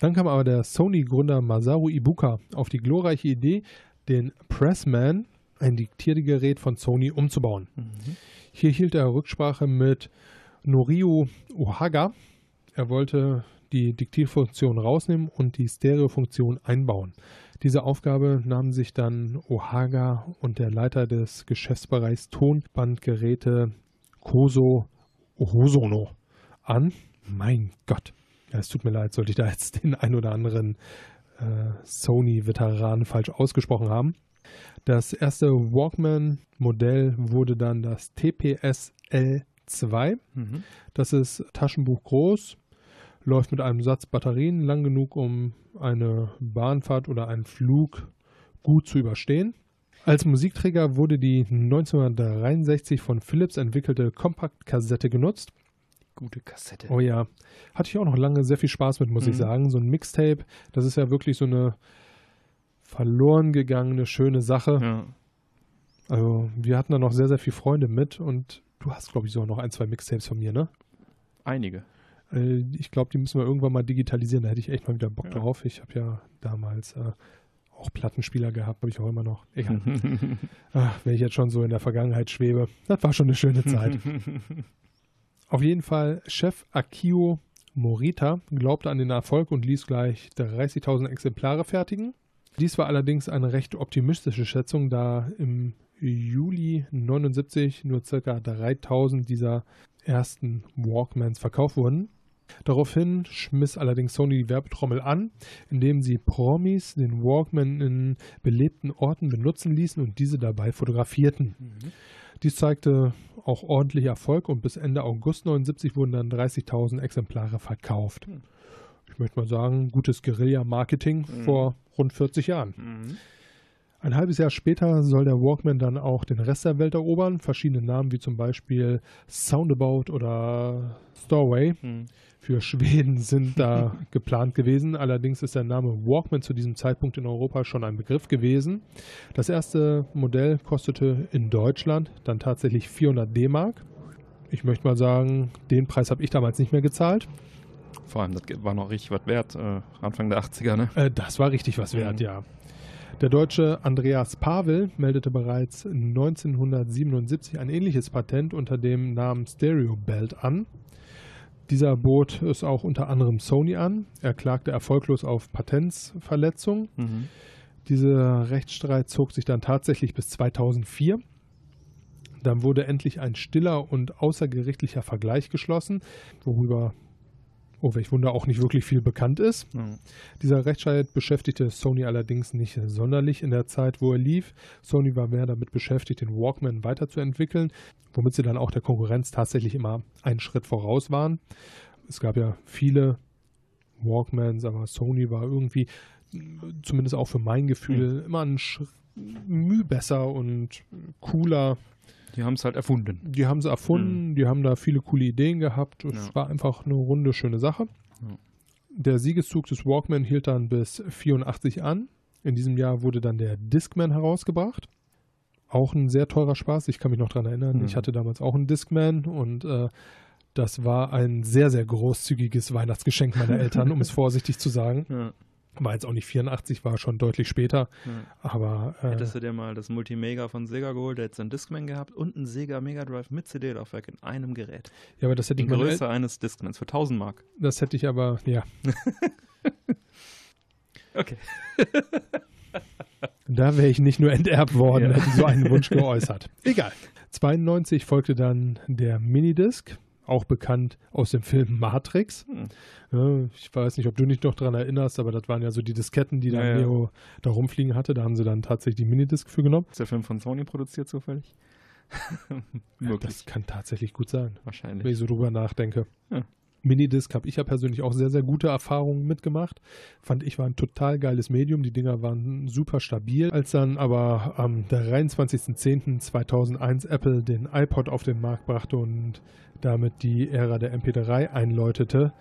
Dann kam aber der Sony-Gründer Masaru Ibuka auf die glorreiche Idee, den Pressman, ein Diktiergerät von Sony, umzubauen. Mhm. Hier hielt er Rücksprache mit Norio Ohaga. Er wollte die Diktierfunktion rausnehmen und die Stereofunktion einbauen. Diese Aufgabe nahmen sich dann Ohaga und der Leiter des Geschäftsbereichs Tonbandgeräte Koso Hosono an. Mein Gott. Ja, es tut mir leid, sollte ich da jetzt den ein oder anderen äh, Sony-Veteran falsch ausgesprochen haben. Das erste Walkman-Modell wurde dann das 2. Mhm. Das ist Taschenbuch groß, läuft mit einem Satz Batterien lang genug, um eine Bahnfahrt oder einen Flug gut zu überstehen. Als Musikträger wurde die 1963 von Philips entwickelte Kompaktkassette genutzt. Gute Kassette. Oh ja, hatte ich auch noch lange sehr viel Spaß mit, muss ich Mhm. sagen. So ein Mixtape, das ist ja wirklich so eine verloren gegangene, schöne Sache. Ja. Also wir hatten da noch sehr, sehr viele Freunde mit und du hast, glaube ich, so noch ein, zwei Mixtapes von mir, ne? Einige. Äh, Ich glaube, die müssen wir irgendwann mal digitalisieren. Da hätte ich echt mal wieder Bock Ja. drauf. Ich habe ja damals äh, auch Plattenspieler gehabt, habe ich auch immer noch. Egal. Ach, wenn ich jetzt schon so in der Vergangenheit schwebe, das war schon eine schöne Zeit. Auf jeden Fall, Chef Akio Morita glaubte an den Erfolg und ließ gleich 30.000 Exemplare fertigen. Dies war allerdings eine recht optimistische Schätzung, da im Juli 79 nur ca. 3.000 dieser ersten Walkmans verkauft wurden. Daraufhin schmiss allerdings Sony die Werbetrommel an, indem sie Promis den Walkman in belebten Orten benutzen ließen und diese dabei fotografierten. Dies zeigte auch ordentlich Erfolg und bis Ende August 79 wurden dann 30.000 Exemplare verkauft. Hm. Ich möchte mal sagen, gutes Guerilla-Marketing Mhm. vor rund 40 Jahren. Mhm. Ein halbes Jahr später soll der Walkman dann auch den Rest der Welt erobern. Verschiedene Namen wie zum Beispiel Soundabout oder Storway Mhm. für Schweden sind da geplant gewesen. Allerdings ist der Name Walkman zu diesem Zeitpunkt in Europa schon ein Begriff gewesen. Das erste Modell kostete in Deutschland dann tatsächlich 400 D-Mark. Ich möchte mal sagen, den Preis habe ich damals nicht mehr gezahlt. Vor allem, das war noch richtig was wert, äh, Anfang der 80er, ne? Äh, das war richtig was wert, Mhm. ja. Der Deutsche Andreas Pavel meldete bereits 1977 ein ähnliches Patent unter dem Namen Stereo Belt an. Dieser bot es auch unter anderem Sony an. Er klagte erfolglos auf Patentsverletzung. Mhm. Dieser Rechtsstreit zog sich dann tatsächlich bis 2004. Dann wurde endlich ein stiller und außergerichtlicher Vergleich geschlossen, worüber, oh welch Wunder, auch nicht wirklich viel bekannt ist. Ja. Dieser Rechtsstreit beschäftigte Sony allerdings nicht sonderlich in der Zeit, wo er lief. Sony war mehr damit beschäftigt, den Walkman weiterzuentwickeln, womit sie dann auch der Konkurrenz tatsächlich immer einen Schritt voraus waren. Es gab ja viele Walkmans, aber Sony war irgendwie, zumindest auch für mein Gefühl, immer ein Mühe besser und cooler. Die haben es halt erfunden. Die haben sie erfunden, die haben da viele coole Ideen gehabt. Es Ja. war einfach eine runde, schöne Sache. Ja. Der Siegeszug des Walkman hielt dann bis 84 an. In diesem Jahr wurde dann der Discman herausgebracht. Auch ein sehr teurer Spaß. Ich kann mich noch daran erinnern. Mhm. Ich hatte damals auch einen Discman und äh, das war ein sehr, sehr großzügiges Weihnachtsgeschenk meiner Eltern, um es vorsichtig zu sagen. Ja. War jetzt auch nicht 84, war schon deutlich später. Ja. Aber äh, Hättest du dir mal das Multimega von Sega geholt, der hätte einen Discman gehabt und einen Sega Mega Drive mit CD-Laufwerk in einem Gerät. ja, aber das hätte Die ich Größe eines Discmans für 1000 Mark. Das hätte ich aber, ja. Okay. Da wäre ich nicht nur enterbt worden, Ja. hätte so einen Wunsch geäußert. Egal. 92 folgte dann der Minidisc, auch bekannt aus dem Film Matrix. Hm. Ja, ich weiß nicht, ob du dich noch daran erinnerst, aber das waren ja so die Disketten, die dann Ja, ja. Neo da rumfliegen hatte. Da haben sie dann tatsächlich die Minidisc für genommen. Ist der Film von Sony produziert zufällig? Möglich. Das kann tatsächlich gut sein, wenn Wahrscheinlich. ich so drüber nachdenke. Ja. Minidisc habe ich ja persönlich auch sehr, sehr gute Erfahrungen mitgemacht. Fand ich war ein total geiles Medium. Die Dinger waren super stabil. Als dann aber am 23.10.2001 Apple den iPod auf den Markt brachte und damit die Ära der MP3 einläutete,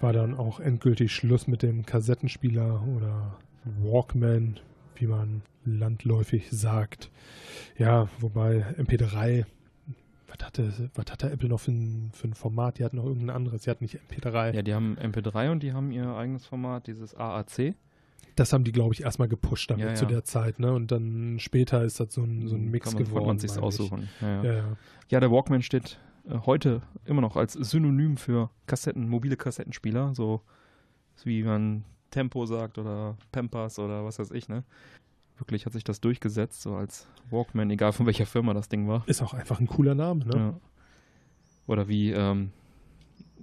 war dann auch endgültig Schluss mit dem Kassettenspieler oder Walkman, wie man landläufig sagt. Ja, wobei MP3 was hatte, was hatte Apple noch für ein, für ein Format? Die hatten noch irgendein anderes. Die hatten nicht MP3. Ja, die haben MP3 und die haben ihr eigenes Format, dieses AAC. Das haben die, glaube ich, erstmal gepusht damit Ja, zu ja. der Zeit. Ne? Und dann später ist das so ein, so ein Mix Kann man, geworden. Konnte man sich aussuchen. Ja, ja. Ja, der Walkman steht heute immer noch als Synonym für Kassetten, mobile Kassettenspieler. So wie man Tempo sagt oder Pampers oder was weiß ich, ne? Wirklich hat sich das durchgesetzt, so als Walkman, egal von welcher Firma das Ding war. Ist auch einfach ein cooler Name. Ne? Ja. Oder wie ähm,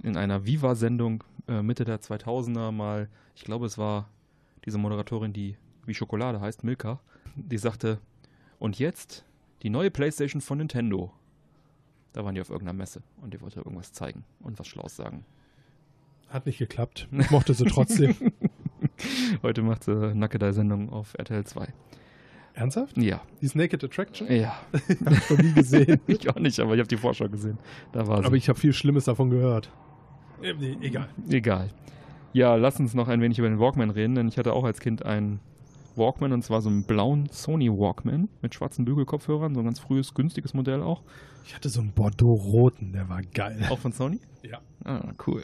in einer Viva-Sendung äh, Mitte der 2000er mal, ich glaube, es war diese Moderatorin, die wie Schokolade heißt, Milka, die sagte, und jetzt die neue Playstation von Nintendo. Da waren die auf irgendeiner Messe und die wollte irgendwas zeigen und was Schlaues sagen. Hat nicht geklappt. Ich mochte sie trotzdem. Heute macht sie Nackedei-Sendung auf RTL 2. Ernsthaft? Ja. Die Naked Attraction? Ja. Hab ich noch nie gesehen. ich auch nicht, aber ich habe die Vorschau gesehen. Da war sie. Aber ich habe viel Schlimmes davon gehört. Nee, egal. Egal. Ja, lass uns noch ein wenig über den Walkman reden, denn ich hatte auch als Kind einen Walkman und zwar so einen blauen Sony Walkman mit schwarzen Bügelkopfhörern, so ein ganz frühes, günstiges Modell auch. Ich hatte so einen Bordeaux-roten, der war geil. Auch von Sony? Ja. Ah, cool.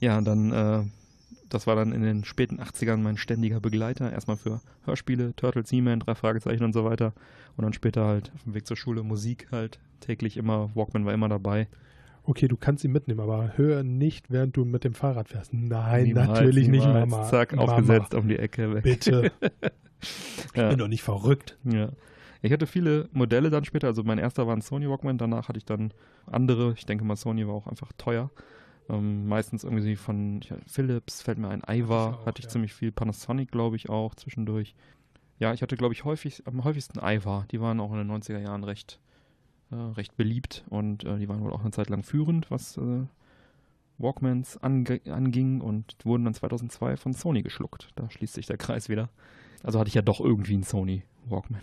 Ja, dann, äh, das war dann in den späten 80ern mein ständiger Begleiter. Erstmal für Hörspiele, Turtles, He-Man, drei Fragezeichen und so weiter. Und dann später halt auf dem Weg zur Schule Musik halt täglich immer. Walkman war immer dabei. Okay, du kannst ihn mitnehmen, aber hör nicht, während du mit dem Fahrrad fährst. Nein, Niemals, natürlich niemals. nicht, Mama. Zack, Mama, aufgesetzt um die Ecke weg. Bitte. Ich Ja. bin doch nicht verrückt. Ja. Ich hatte viele Modelle dann später. Also mein erster war ein Sony Walkman. Danach hatte ich dann andere. Ich denke mal, Sony war auch einfach teuer. Ähm, meistens irgendwie von Philips, fällt mir ein. Ivar hatte ich ja. ziemlich viel. Panasonic, glaube ich, auch zwischendurch. Ja, ich hatte, glaube ich, häufig, am häufigsten Ivar. Die waren auch in den 90er Jahren recht, äh, recht beliebt und äh, die waren wohl auch eine Zeit lang führend, was äh, Walkmans ange anging und wurden dann 2002 von Sony geschluckt. Da schließt sich der Kreis wieder. Also hatte ich ja doch irgendwie einen Sony Walkman.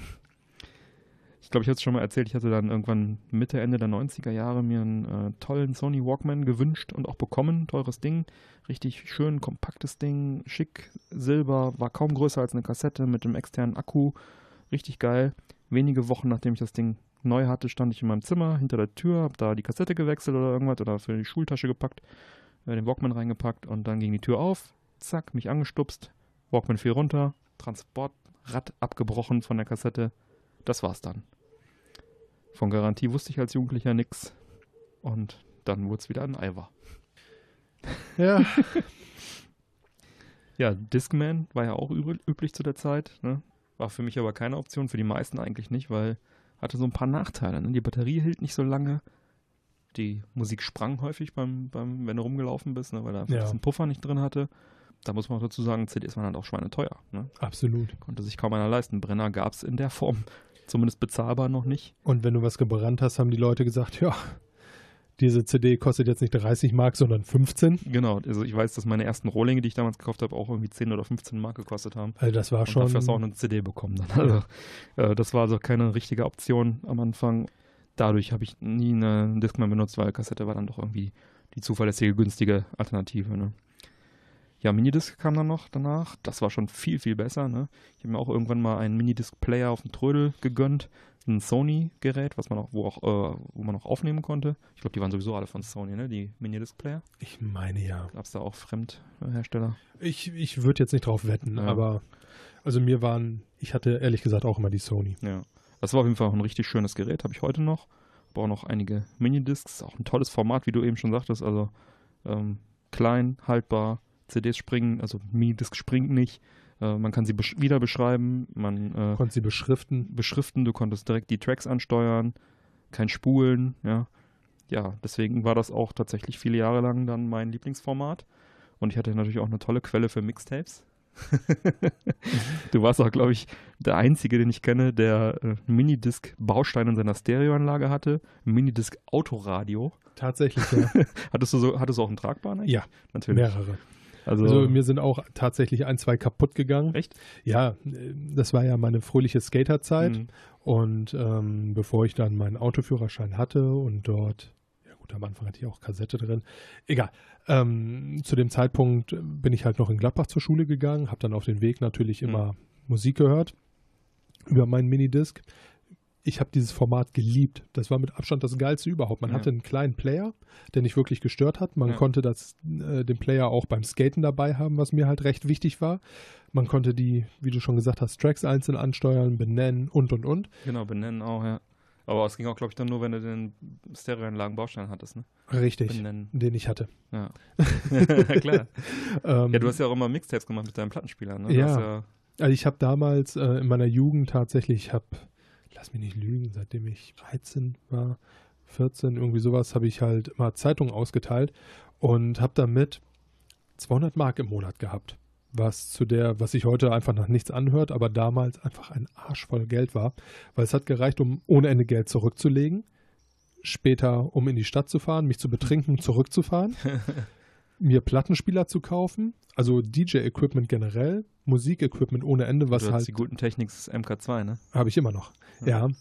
Ich glaube, ich hatte es schon mal erzählt, ich hatte dann irgendwann Mitte, Ende der 90er Jahre mir einen äh, tollen Sony Walkman gewünscht und auch bekommen. Teures Ding, richtig schön, kompaktes Ding, schick, silber, war kaum größer als eine Kassette mit dem externen Akku. Richtig geil. Wenige Wochen nachdem ich das Ding neu hatte, stand ich in meinem Zimmer hinter der Tür, hab da die Kassette gewechselt oder irgendwas oder für die Schultasche gepackt, äh, den Walkman reingepackt und dann ging die Tür auf, zack, mich angestupst, Walkman fiel runter, Transportrad abgebrochen von der Kassette. Das war's dann. Von Garantie wusste ich als Jugendlicher nix. Und dann wurde es wieder ein Ivar. Ja, Ja, Discman war ja auch üblich zu der Zeit. Ne? War für mich aber keine Option, für die meisten eigentlich nicht, weil hatte so ein paar Nachteile. Ne? Die Batterie hielt nicht so lange. Die Musik sprang häufig, beim, beim, wenn du rumgelaufen bist, ne? weil er einfach Ja. diesen Puffer nicht drin hatte. Da muss man auch dazu sagen, CDs waren halt auch schweineteuer. Ne? absolut. Konnte sich kaum einer leisten. Brenner gab es in der Form zumindest bezahlbar noch nicht. Und wenn du was gebrannt hast, haben die Leute gesagt, ja, diese CD kostet jetzt nicht 30 Mark, sondern 15. Genau, also ich weiß, dass meine ersten Rohlinge, die ich damals gekauft habe, auch irgendwie 10 oder 15 Mark gekostet haben. Also das war Und schon. dafür hast du auch eine CD bekommen dann. Also, äh, das war also keine richtige Option am Anfang. Dadurch habe ich nie eine Discman benutzt, weil Kassette war dann doch irgendwie die zuverlässige, günstige Alternative. Ne? Ja, Minidisc kam dann noch danach. Das war schon viel, viel besser. Ne? Ich habe mir auch irgendwann mal einen Minidisc-Player auf dem Trödel gegönnt. Ein Sony-Gerät, was man auch, wo, auch, äh, wo man auch aufnehmen konnte. Ich glaube, die waren sowieso alle von Sony, ne? die Minidisc-Player. ich meine ja. Gab es da auch Fremdhersteller? Ich, ich würde jetzt nicht drauf wetten, Ja. aber also mir waren, ich hatte ehrlich gesagt auch immer die Sony. Ja. Das war auf jeden Fall auch ein richtig schönes Gerät, habe ich heute noch. Habe auch noch einige Minidiscs, auch ein tolles Format, wie du eben schon sagtest. Also ähm, klein, haltbar, CDs springen, also Minidisc springt nicht. Äh, man kann sie besch wieder beschreiben, man äh, Konnte sie beschriften. beschriften, du konntest direkt die Tracks ansteuern, kein Spulen, ja. Ja, deswegen war das auch tatsächlich viele Jahre lang dann mein Lieblingsformat. Und ich hatte natürlich auch eine tolle Quelle für Mixtapes. du warst auch, glaube ich, der Einzige, den ich kenne, der äh, Minidisc-Baustein in seiner Stereoanlage hatte. Minidisc-Autoradio. Tatsächlich, ja. Hattest du, so, hattest du auch einen tragbaren? eigentlich? ja, natürlich. mehrere. Also, Also mir sind auch tatsächlich ein, zwei kaputt gegangen. echt? Ja, das war ja meine fröhliche Skaterzeit. Mhm. Und ähm, bevor ich dann meinen Autoführerschein hatte und dort, ja gut, am Anfang hatte ich auch Kassette drin, egal. Ähm, zu dem Zeitpunkt bin ich halt noch in Gladbach zur Schule gegangen, habe dann auf den Weg natürlich Mhm. immer Musik gehört über meinen Minidisc. Ich habe dieses Format geliebt. Das war mit Abstand das geilste überhaupt. Man Ja. hatte einen kleinen Player, der nicht wirklich gestört hat. Man Ja. konnte das, äh, den Player auch beim Skaten dabei haben, was mir halt recht wichtig war. Man konnte die, wie du schon gesagt hast, Tracks einzeln ansteuern, benennen und und und. Genau, benennen auch, ja. Aber es ging auch, glaube ich, dann nur, wenn du den Stereoanlagen-Baustein hattest, ne? Richtig, Benennen. den ich hatte. Ja. Klar. Ähm, Ja, du hast ja auch immer Mixtapes gemacht mit deinem Plattenspieler, ne? Ja. ja also ich habe damals äh, in meiner Jugend tatsächlich, ich habe, lass mich nicht lügen, seitdem ich 13 war, 14, irgendwie sowas, habe ich halt immer Zeitungen ausgeteilt und habe damit 200 Mark im Monat gehabt. Was zu der, was sich heute einfach nach nichts anhört, aber damals einfach ein Arsch voll Geld war, weil es hat gereicht, um ohne Ende Geld zurückzulegen. später, um in die Stadt zu fahren, mich zu betrinken, zurückzufahren, mir Plattenspieler zu kaufen, also DJ-Equipment generell, Musik-Equipment ohne Ende, was du hast halt die guten Technics MK2, ne? habe ich immer noch. Ja. Ja.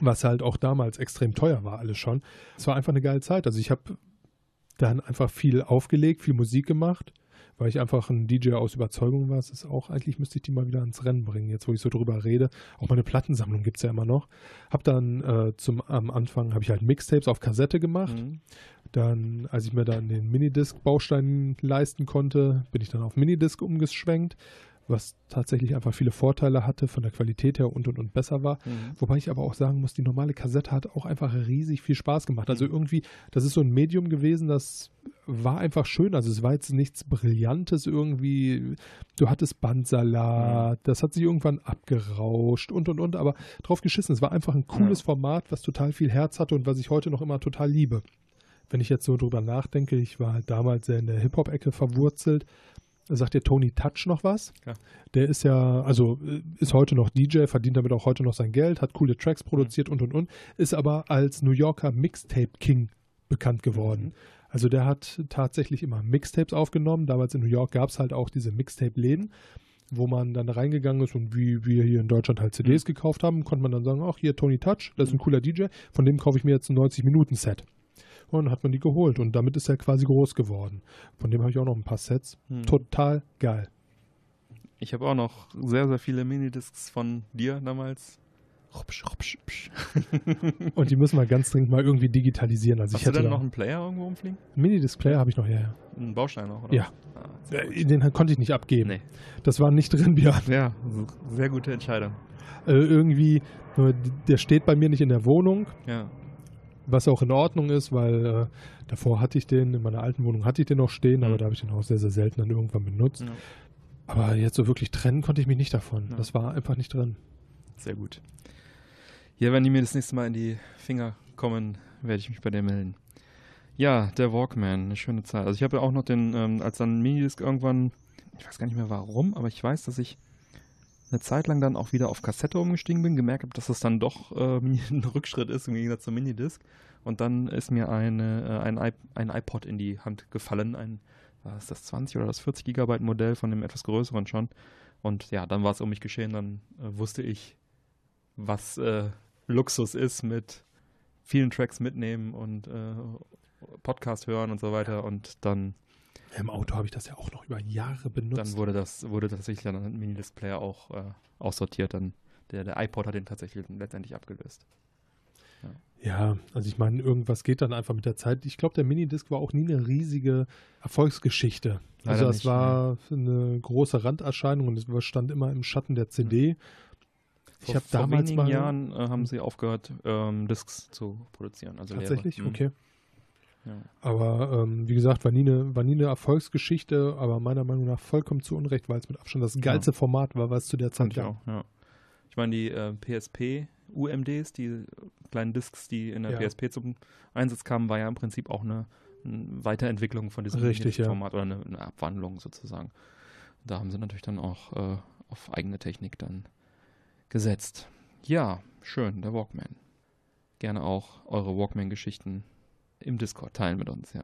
Was halt auch damals extrem teuer war, alles schon. Es war einfach eine geile Zeit. Also ich habe dann einfach viel aufgelegt, viel Musik gemacht, weil ich einfach ein DJ aus Überzeugung war. Es ist auch, eigentlich müsste ich die mal wieder ins Rennen bringen, jetzt wo ich so drüber rede. Auch meine Plattensammlung gibt es ja immer noch. Hab dann äh, zum am Anfang habe ich halt Mixtapes auf Kassette gemacht. Mhm. Dann, als ich mir dann den Minidisc-Baustein leisten konnte, bin ich dann auf Minidisc umgeschwenkt, was tatsächlich einfach viele Vorteile hatte, von der Qualität her und und und besser war. Mhm. Wobei ich aber auch sagen muss, die normale Kassette hat auch einfach riesig viel Spaß gemacht. Also Mhm. irgendwie, das ist so ein Medium gewesen, das war einfach schön. Also es war jetzt nichts Brillantes irgendwie. Du hattest Bandsalat, das hat sich irgendwann abgerauscht und und und, aber drauf geschissen. Es war einfach ein cooles Format, was total viel Herz hatte und was ich heute noch immer total liebe. Wenn ich jetzt so drüber nachdenke, ich war halt damals sehr in der Hip-Hop-Ecke verwurzelt. Sagt dir Tony Touch noch was? Ja. Der ist ja, also ist heute noch DJ, verdient damit auch heute noch sein Geld, hat coole Tracks produziert und und und, ist aber als New Yorker Mixtape King bekannt geworden. Mhm. Also der hat tatsächlich immer Mixtapes aufgenommen. Damals in New York gab es halt auch diese Mixtape-Läden, wo man dann reingegangen ist und wie wir hier in Deutschland halt CDs gekauft haben, konnte man dann sagen, ach hier Tony Touch, das ist ein cooler DJ, von dem kaufe ich mir jetzt ein 90-Minuten-Set. Und dann hat man die geholt und damit ist er quasi groß geworden. Von dem habe ich auch noch ein paar Sets. Mhm. Total geil. Ich habe auch noch sehr, sehr viele Minidiscs von dir damals. Rupsch, rupsch, rupsch. Und die müssen wir ganz dringend mal irgendwie digitalisieren. Also Hast ich du hätte denn da noch einen Player irgendwo rumfliegen? einen Minidisc-Player habe ich noch, ja, ja. Einen Baustein noch, oder? Ja. Ah. Äh, Den konnte ich nicht abgeben. Nee. Das war nicht drin, Björn. Ja, sehr gute Entscheidung. Äh, irgendwie, der steht bei mir nicht in der Wohnung, Ja. Was auch in Ordnung ist, weil äh, davor hatte ich den, in meiner alten Wohnung hatte ich den noch stehen, aber Mhm. da habe ich den auch sehr, sehr selten dann irgendwann benutzt. ja. Aber jetzt so wirklich trennen konnte ich mich nicht davon. Ja. Das war einfach nicht drin. Sehr gut. Ja, wenn die mir das nächste Mal in die Finger kommen, werde ich mich bei dir melden. Ja, der Walkman, eine schöne Zeit. Also ich habe ja auch noch den, ähm, als dann Minidisc irgendwann, ich weiß gar nicht mehr warum, aber ich weiß, dass ich eine Zeit lang dann auch wieder auf Kassette umgestiegen bin, gemerkt habe, dass das dann doch äh, ein Rückschritt ist im Gegensatz zum Minidisc. Und dann ist mir eine, äh, ein, ein iPod in die Hand gefallen, ein, war es das 20 oder das 40 Gigabyte Modell von dem etwas größeren schon. Und ja, dann war es um mich geschehen, dann äh, wusste ich, was äh, Luxus ist mit vielen Tracks mitnehmen und äh, Podcast hören und so weiter. Und dann, Im Auto habe ich das ja auch noch über Jahre benutzt. dann wurde das, wurde tatsächlich dann ein Minidisc-Player auch äh, aussortiert. Dann der, der iPod hat den tatsächlich letztendlich abgelöst. Ja, also ich meine, irgendwas geht dann einfach mit der Zeit. Ich glaube, der Minidisc war auch nie eine riesige Erfolgsgeschichte. Leider also es war eine große Randerscheinung und es stand immer im Schatten der CD. Ich Vor- habe damals vor wenigen mal Jahren äh, haben sie aufgehört, ähm, Discs zu produzieren. Also tatsächlich, Mhm. okay. Ja. Aber ähm, wie gesagt, war nie, eine, war nie eine Erfolgsgeschichte, aber meiner Meinung nach vollkommen zu Unrecht, weil es mit Abstand das geilste Format war, was zu der Zeit gab. ja. Ich meine, die äh, PSP UMDs, die kleinen Discs, die in der Ja. PSP zum Einsatz kamen, war ja im Prinzip auch eine, eine Weiterentwicklung von diesem Richtig, ja. Format oder eine, eine Abwandlung sozusagen. Da haben sie natürlich dann auch äh, auf eigene Technik dann gesetzt. Ja, schön, der Walkman. Gerne auch eure Walkman-Geschichten im Discord teilen mit uns, ja.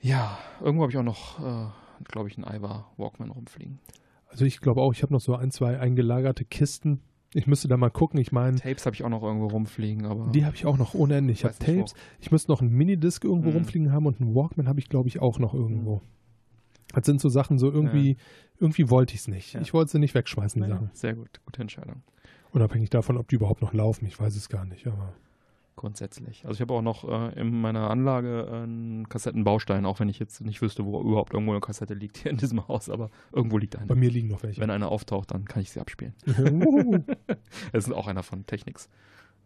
Ja, irgendwo habe ich auch noch, äh, glaube ich, einen Ivar Walkman rumfliegen. Also ich glaube auch, ich habe noch so ein, zwei eingelagerte Kisten. Ich müsste da mal gucken. Ich meine, Tapes habe ich auch noch irgendwo rumfliegen, aber die habe ich auch noch ohne Ende. Ich habe nicht, wo. Tapes. Ich müsste noch einen Minidisc irgendwo Mhm. rumfliegen haben und einen Walkman habe ich, glaube ich, auch noch irgendwo. Das sind so Sachen, so irgendwie, irgendwie wollte ich es nicht. Ja. Ich wollte sie nicht wegschmeißen, die Sachen. sehr gut, gute Entscheidung. Unabhängig davon, ob die überhaupt noch laufen. Ich weiß es gar nicht, aber. Grundsätzlich. Also ich habe auch noch äh, in meiner Anlage einen Kassettenbaustein, auch wenn ich jetzt nicht wüsste, wo überhaupt irgendwo eine Kassette liegt hier in diesem Haus, aber irgendwo liegt Bei eine. mir liegen noch welche. Wenn eine auftaucht, dann kann ich sie abspielen. Das ist auch einer von Technics.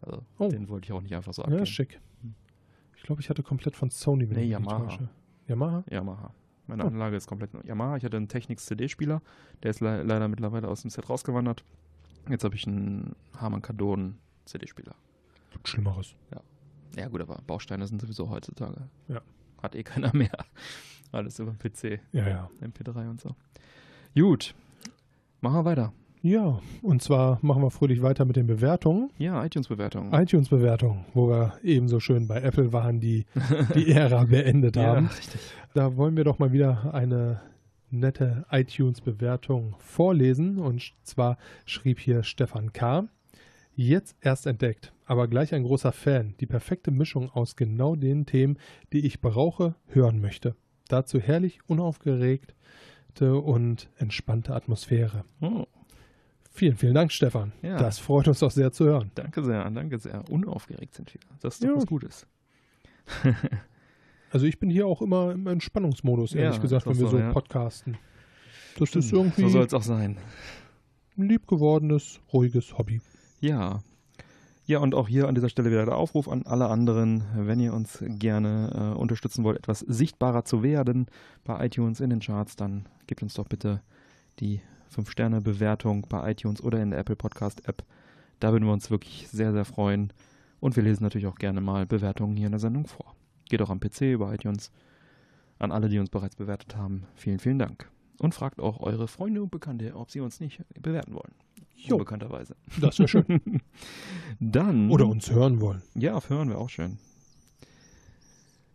Also Oh. den wollte ich auch nicht einfach so ja, abgeben. schick. Ich glaube, ich hatte komplett von Sony. wenn Nee, Yamaha. Yamaha? Yamaha. Meine Oh. Anlage ist komplett Yamaha. Ich hatte einen Technics CD-Spieler, der ist le leider mittlerweile aus dem Set rausgewandert. Jetzt habe ich einen Harman Kardon CD-Spieler. Gibt Schlimmeres. Ja gut, aber Bausteine sind sowieso heutzutage. Ja. Hat eh keiner mehr. Alles über den PC, Ja, ja. MP3 und so. Gut, machen wir weiter. Ja, und zwar machen wir fröhlich weiter mit den Bewertungen. Ja, iTunes-Bewertungen. iTunes-Bewertungen, wo wir ebenso schön bei Apple waren, die die Ära beendet ja, haben. richtig. Da wollen wir doch mal wieder eine nette iTunes-Bewertung vorlesen. Und zwar schrieb hier Stefan K. Jetzt erst entdeckt, aber gleich ein großer Fan. Die perfekte Mischung aus genau den Themen, die ich brauche, hören möchte. Dazu herrlich unaufgeregte und entspannte Atmosphäre. Oh, Vielen, vielen Dank, Stefan. Ja. Das freut uns doch sehr zu hören. danke sehr, danke sehr. Unaufgeregt sind wir. Das ist doch Ja. was Gutes. Also ich bin hier auch immer im Entspannungsmodus, ehrlich Ja, gesagt, wenn wir so so, podcasten. Das ist So irgendwie soll es auch sein. ein liebgewordenes, ruhiges Hobby. Ja. Ja, und auch hier an dieser Stelle wieder der Aufruf an alle anderen, wenn ihr uns gerne äh, unterstützen wollt, etwas sichtbarer zu werden bei iTunes in den Charts, dann gebt uns doch bitte die 5-Sterne-Bewertung bei iTunes oder in der Apple Podcast-App. Da würden wir uns wirklich sehr, sehr freuen. Und wir lesen natürlich auch gerne mal Bewertungen hier in der Sendung vor. Geht auch am PC über iTunes. An alle, die uns bereits bewertet haben, vielen, vielen Dank. Und fragt auch eure Freunde und Bekannte, ob sie uns nicht bewerten wollen. Jo. Unbekannterweise. Das wäre schön. Dann. Oder uns hören wollen. Ja, auf hören wir auch schön.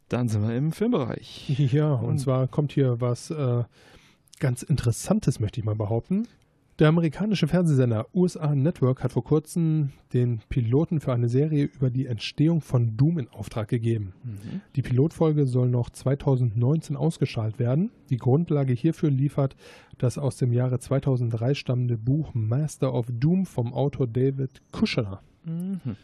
Dann sind wir im Filmbereich. Ja, und Und- zwar kommt hier was äh, ganz Interessantes, möchte ich mal behaupten. Der amerikanische Fernsehsender USA Network hat vor kurzem den Piloten für eine Serie über die Entstehung von Doom in Auftrag gegeben. Mhm. Die Pilotfolge soll noch 2019 ausgestrahlt werden. Die Grundlage hierfür liefert das aus dem Jahre 2003 stammende Buch Master of Doom vom Autor David Kushner. Mhm.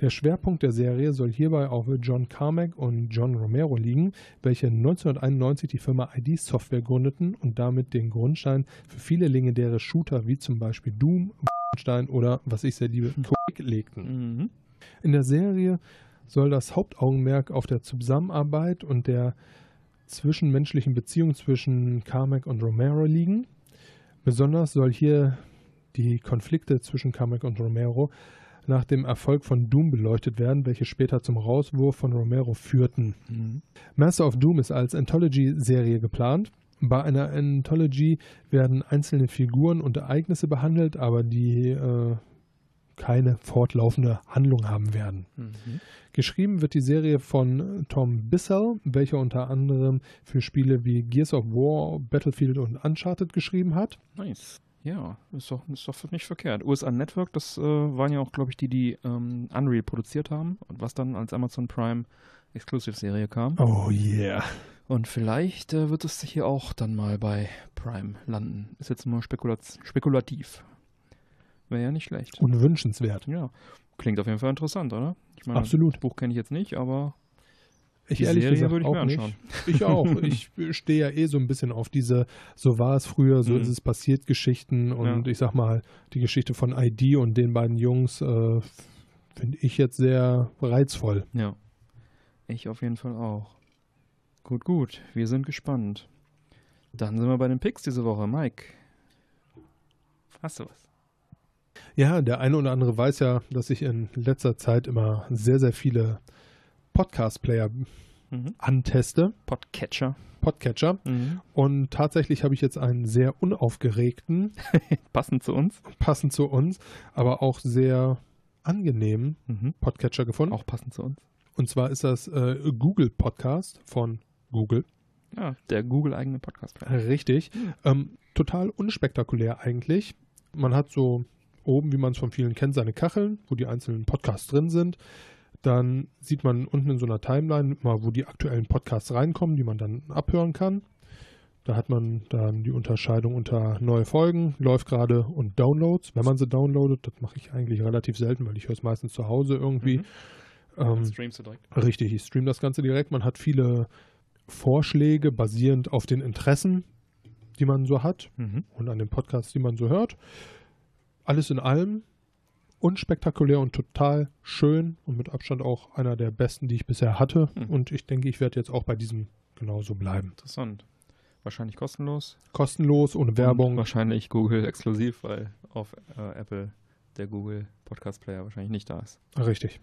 Der Schwerpunkt der Serie soll hierbei auf John Carmack und John Romero liegen, welche 1991 die Firma ID Software gründeten und damit den Grundstein für viele legendäre Shooter wie zum Beispiel Doom, Wolfenstein oder, was ich sehr liebe, Quake legten. Mhm. In der Serie soll das Hauptaugenmerk auf der Zusammenarbeit und der zwischenmenschlichen Beziehung zwischen Carmack und Romero liegen. Besonders soll hier die Konflikte zwischen Carmack und Romero nach dem Erfolg von Doom beleuchtet werden, welche später zum Rauswurf von Romero führten. Mhm. Master of Doom ist als Anthology-Serie geplant. Bei einer Anthology werden einzelne Figuren und Ereignisse behandelt, aber die äh, keine fortlaufende Handlung haben werden. Mhm. Geschrieben wird die Serie von Tom Bissell, welcher unter anderem für Spiele wie Gears of War, Battlefield und Uncharted geschrieben hat. Nice. Ja, ist doch, ist doch nicht verkehrt. USA Network, das äh, waren ja auch, glaube ich, die, die ähm, Unreal produziert haben und was dann als Amazon Prime Exclusive-Serie kam. Oh yeah. Und vielleicht äh, wird es hier auch dann mal bei Prime landen. Ist jetzt nur spekulat spekulativ. Wäre ja nicht schlecht. Unwünschenswert. Ja, klingt auf jeden Fall interessant, oder? Ich meine, Absolut. das Buch kenne ich jetzt nicht, aber Ich die ehrlich Serie gesagt würde ich auch mir nicht. anschauen. Ich auch. Ich stehe ja eh so ein bisschen auf diese, so war es früher, so Mhm. ist es passiert Geschichten und Ja. ich sag mal, die Geschichte von ID und den beiden Jungs äh, finde ich jetzt sehr reizvoll. Ja. Ich auf jeden Fall auch. Gut, gut. Wir sind gespannt. Dann sind wir bei den Picks diese Woche. Mike. Hast du was? Ja, der eine oder andere weiß ja, dass ich in letzter Zeit immer sehr, sehr viele Podcast-Player Mhm. anteste, Podcatcher. Podcatcher. Mhm. Und tatsächlich habe ich jetzt einen sehr unaufgeregten, Passend zu uns. passend zu uns, aber auch sehr angenehmen Mhm. Podcatcher gefunden. Auch passend zu uns. Und zwar ist das äh, Google Podcast von Google. Ja, der Google-eigene Podcast. Richtig. Ähm, total unspektakulär eigentlich. Man hat so oben, wie man es von vielen kennt, seine Kacheln, wo die einzelnen Podcasts drin sind. Dann sieht man unten in so einer Timeline mal, wo die aktuellen Podcasts reinkommen, die man dann abhören kann. Da hat man dann die Unterscheidung unter neue Folgen, läuft gerade und Downloads. Wenn man sie downloadet, das mache ich eigentlich relativ selten, weil ich höre es meistens zu Hause irgendwie. Mhm. Ähm, Streamst du direkt. Richtig, ich streame das Ganze direkt. Man hat viele Vorschläge basierend auf den Interessen, die man so hat Mhm. und an den Podcasts, die man so hört. Alles in allem unspektakulär und total schön und mit Abstand auch einer der besten, die ich bisher hatte. Hm. Und ich denke, ich werde jetzt auch bei diesem genauso bleiben. Interessant. Wahrscheinlich kostenlos. Kostenlos, ohne Und Werbung. wahrscheinlich Google exklusiv, weil auf äh, Apple der Google Podcast Player wahrscheinlich nicht da ist. Richtig.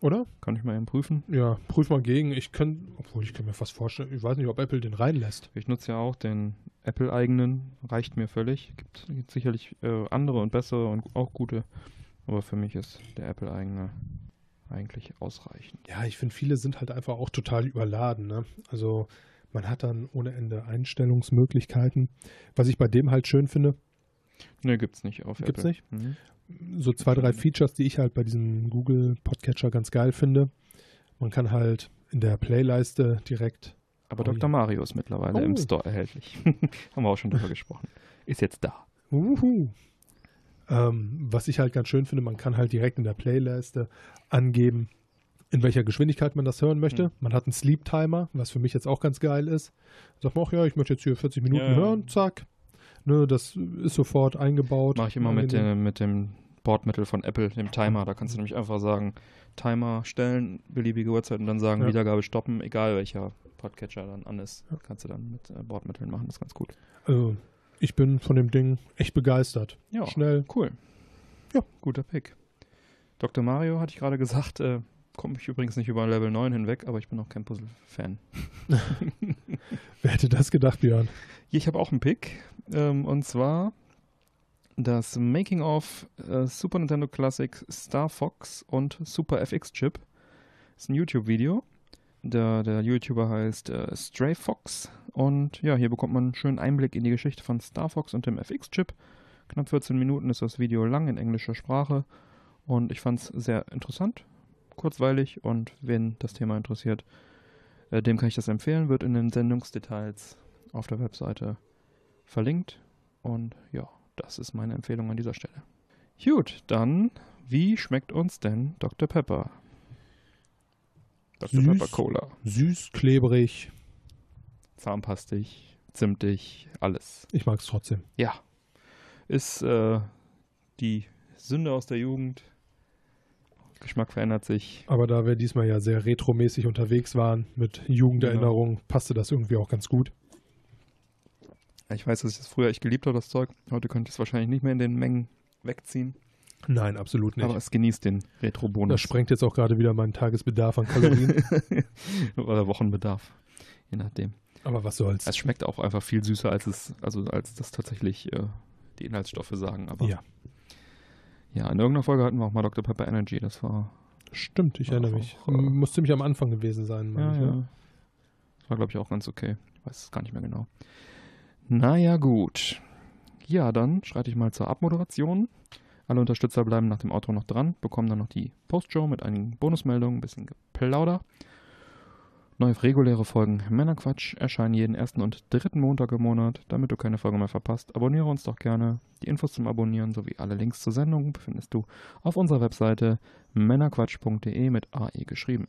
Oder? Kann ich mal eben prüfen. Ja, prüf mal gegen. Ich kann, obwohl ich kann mir fast vorstellen, ich weiß nicht, ob Apple den reinlässt. Ich nutze ja auch den Apple-eigenen, reicht mir völlig. Gibt, gibt sicherlich äh, andere und bessere und auch gute, aber für mich ist der Apple-eigene eigentlich ausreichend. Ja, ich finde, viele sind halt einfach auch total überladen. Ne? Also man hat dann ohne Ende Einstellungsmöglichkeiten. Was ich bei dem halt schön finde, Ne, gibt's nicht auf Gibt's Apple. nicht? Mhm. so zwei, drei Features, die ich halt bei diesem Google Podcatcher ganz geil finde. Man kann halt in der Playleiste direkt. Aber Oh, Dr. Mario ist mittlerweile im Oh. Store erhältlich. Haben wir auch schon drüber gesprochen. Ist jetzt da. Uhu. Ähm, was ich halt ganz schön finde, man kann halt direkt in der Playleiste angeben, in welcher Geschwindigkeit man das hören möchte. Mhm. Man hat einen Sleep Timer, was für mich jetzt auch ganz geil ist. Sagt man auch, ja, ich möchte jetzt hier 40 Minuten Ja, hören, zack. Ne, das ist sofort eingebaut. Mache ich immer mit, dem, mit dem Bordmittel von Apple, dem Timer. Da kannst du nämlich einfach sagen, Timer stellen, beliebige Uhrzeit und dann sagen, Ja. Wiedergabe stoppen, egal welcher Podcatcher dann an ist. Ja. Kannst du dann mit äh, Bordmitteln machen, das ist ganz gut. Also, ich bin von dem Ding echt begeistert. Ja, Schnell. cool. Ja. Guter Pick. Dr. Mario hatte ich gerade gesagt, äh, komme ich übrigens nicht über Level 9 hinweg, aber ich bin auch kein Puzzle-Fan. Wer hätte das gedacht, Björn? Ich habe auch einen Pick. Ähm, und zwar das Making of äh, Super Nintendo Classic Star Fox und Super FX Chip. Das ist ein YouTube-Video. Der, der YouTuber heißt äh, Stray Fox. Und ja, hier bekommt man einen schönen Einblick in die Geschichte von Star Fox und dem FX-Chip. Knapp 14 Minuten ist das Video lang in englischer Sprache. Und ich fand es sehr interessant, kurzweilig. Und wen das Thema interessiert, äh, dem kann ich das empfehlen. Wird in den Sendungsdetails auf der Webseite verlinkt. Und ja, das ist meine Empfehlung an dieser Stelle. Gut, dann, wie schmeckt uns denn Dr. Pepper? Dr. Süß. Pepper Cola. Süß, klebrig. Zahnpastig, zimtig, alles. Ich mag es trotzdem. Ja. Ist äh, die Sünde aus der Jugend. Geschmack verändert sich. Aber da wir diesmal ja sehr retromäßig unterwegs waren mit Jugenderinnerungen, passte das irgendwie auch ganz gut. Ich weiß, dass ich das früher echt geliebt habe, das Zeug. Heute könnte ich es wahrscheinlich nicht mehr in den Mengen wegziehen. Nein, absolut nicht. Aber es genießt den Retro-Bonus. das sprengt jetzt auch gerade wieder meinen Tagesbedarf an Kalorien. Oder Wochenbedarf. Je nachdem. Aber was soll's. Es schmeckt auch einfach viel süßer, als es, also als das tatsächlich äh, die Inhaltsstoffe sagen. Aber ja, ja, in irgendeiner Folge hatten wir auch mal Dr. Pepper Energy. Das war, stimmt, ich Ach, erinnere mich. auch, äh, Muss ziemlich am Anfang gewesen sein, meine ja, ich. ja. Ne? Das war, glaube ich, auch ganz okay. Ich weiß es gar nicht mehr genau. Naja, gut. Ja, dann schreite ich mal zur Abmoderation. Alle Unterstützer bleiben nach dem Outro noch dran, bekommen dann noch die Postshow mit einigen Bonusmeldungen, ein bisschen Geplauder. Neue reguläre Folgen Männerquatsch erscheinen jeden ersten und dritten Montag im Monat. Damit du keine Folge mehr verpasst, abonniere uns doch gerne. Die Infos zum Abonnieren sowie alle Links zur Sendung findest du auf unserer Webseite männerquatsch.de mit AE geschrieben.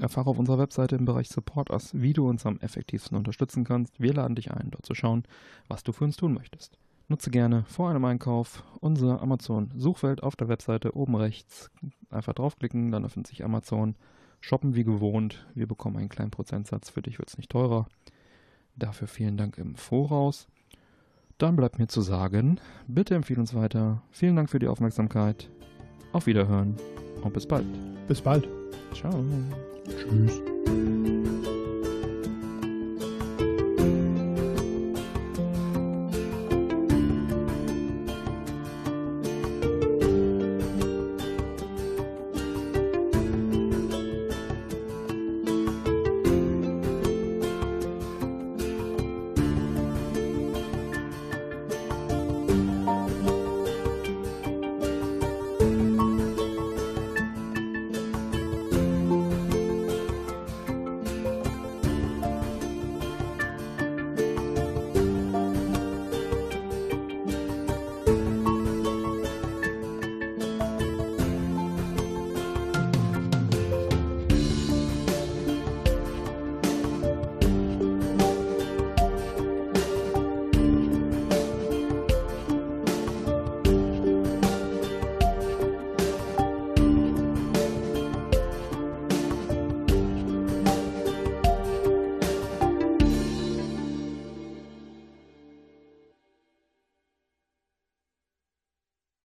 Erfahre auf unserer Webseite im Bereich Support Us, wie du uns am effektivsten unterstützen kannst. Wir laden dich ein, dort zu schauen, was du für uns tun möchtest. Nutze gerne vor einem Einkauf unser Amazon-Suchfeld auf der Webseite oben rechts. Einfach draufklicken, dann öffnet sich Amazon. Shoppen wie gewohnt. Wir bekommen einen kleinen Prozentsatz. Für dich wird es nicht teurer. Dafür vielen Dank im Voraus. Dann bleibt mir zu sagen, bitte empfehle uns weiter. Vielen Dank für die Aufmerksamkeit. Auf Wiederhören und bis bald. Bis bald. Ciao. Tschüss.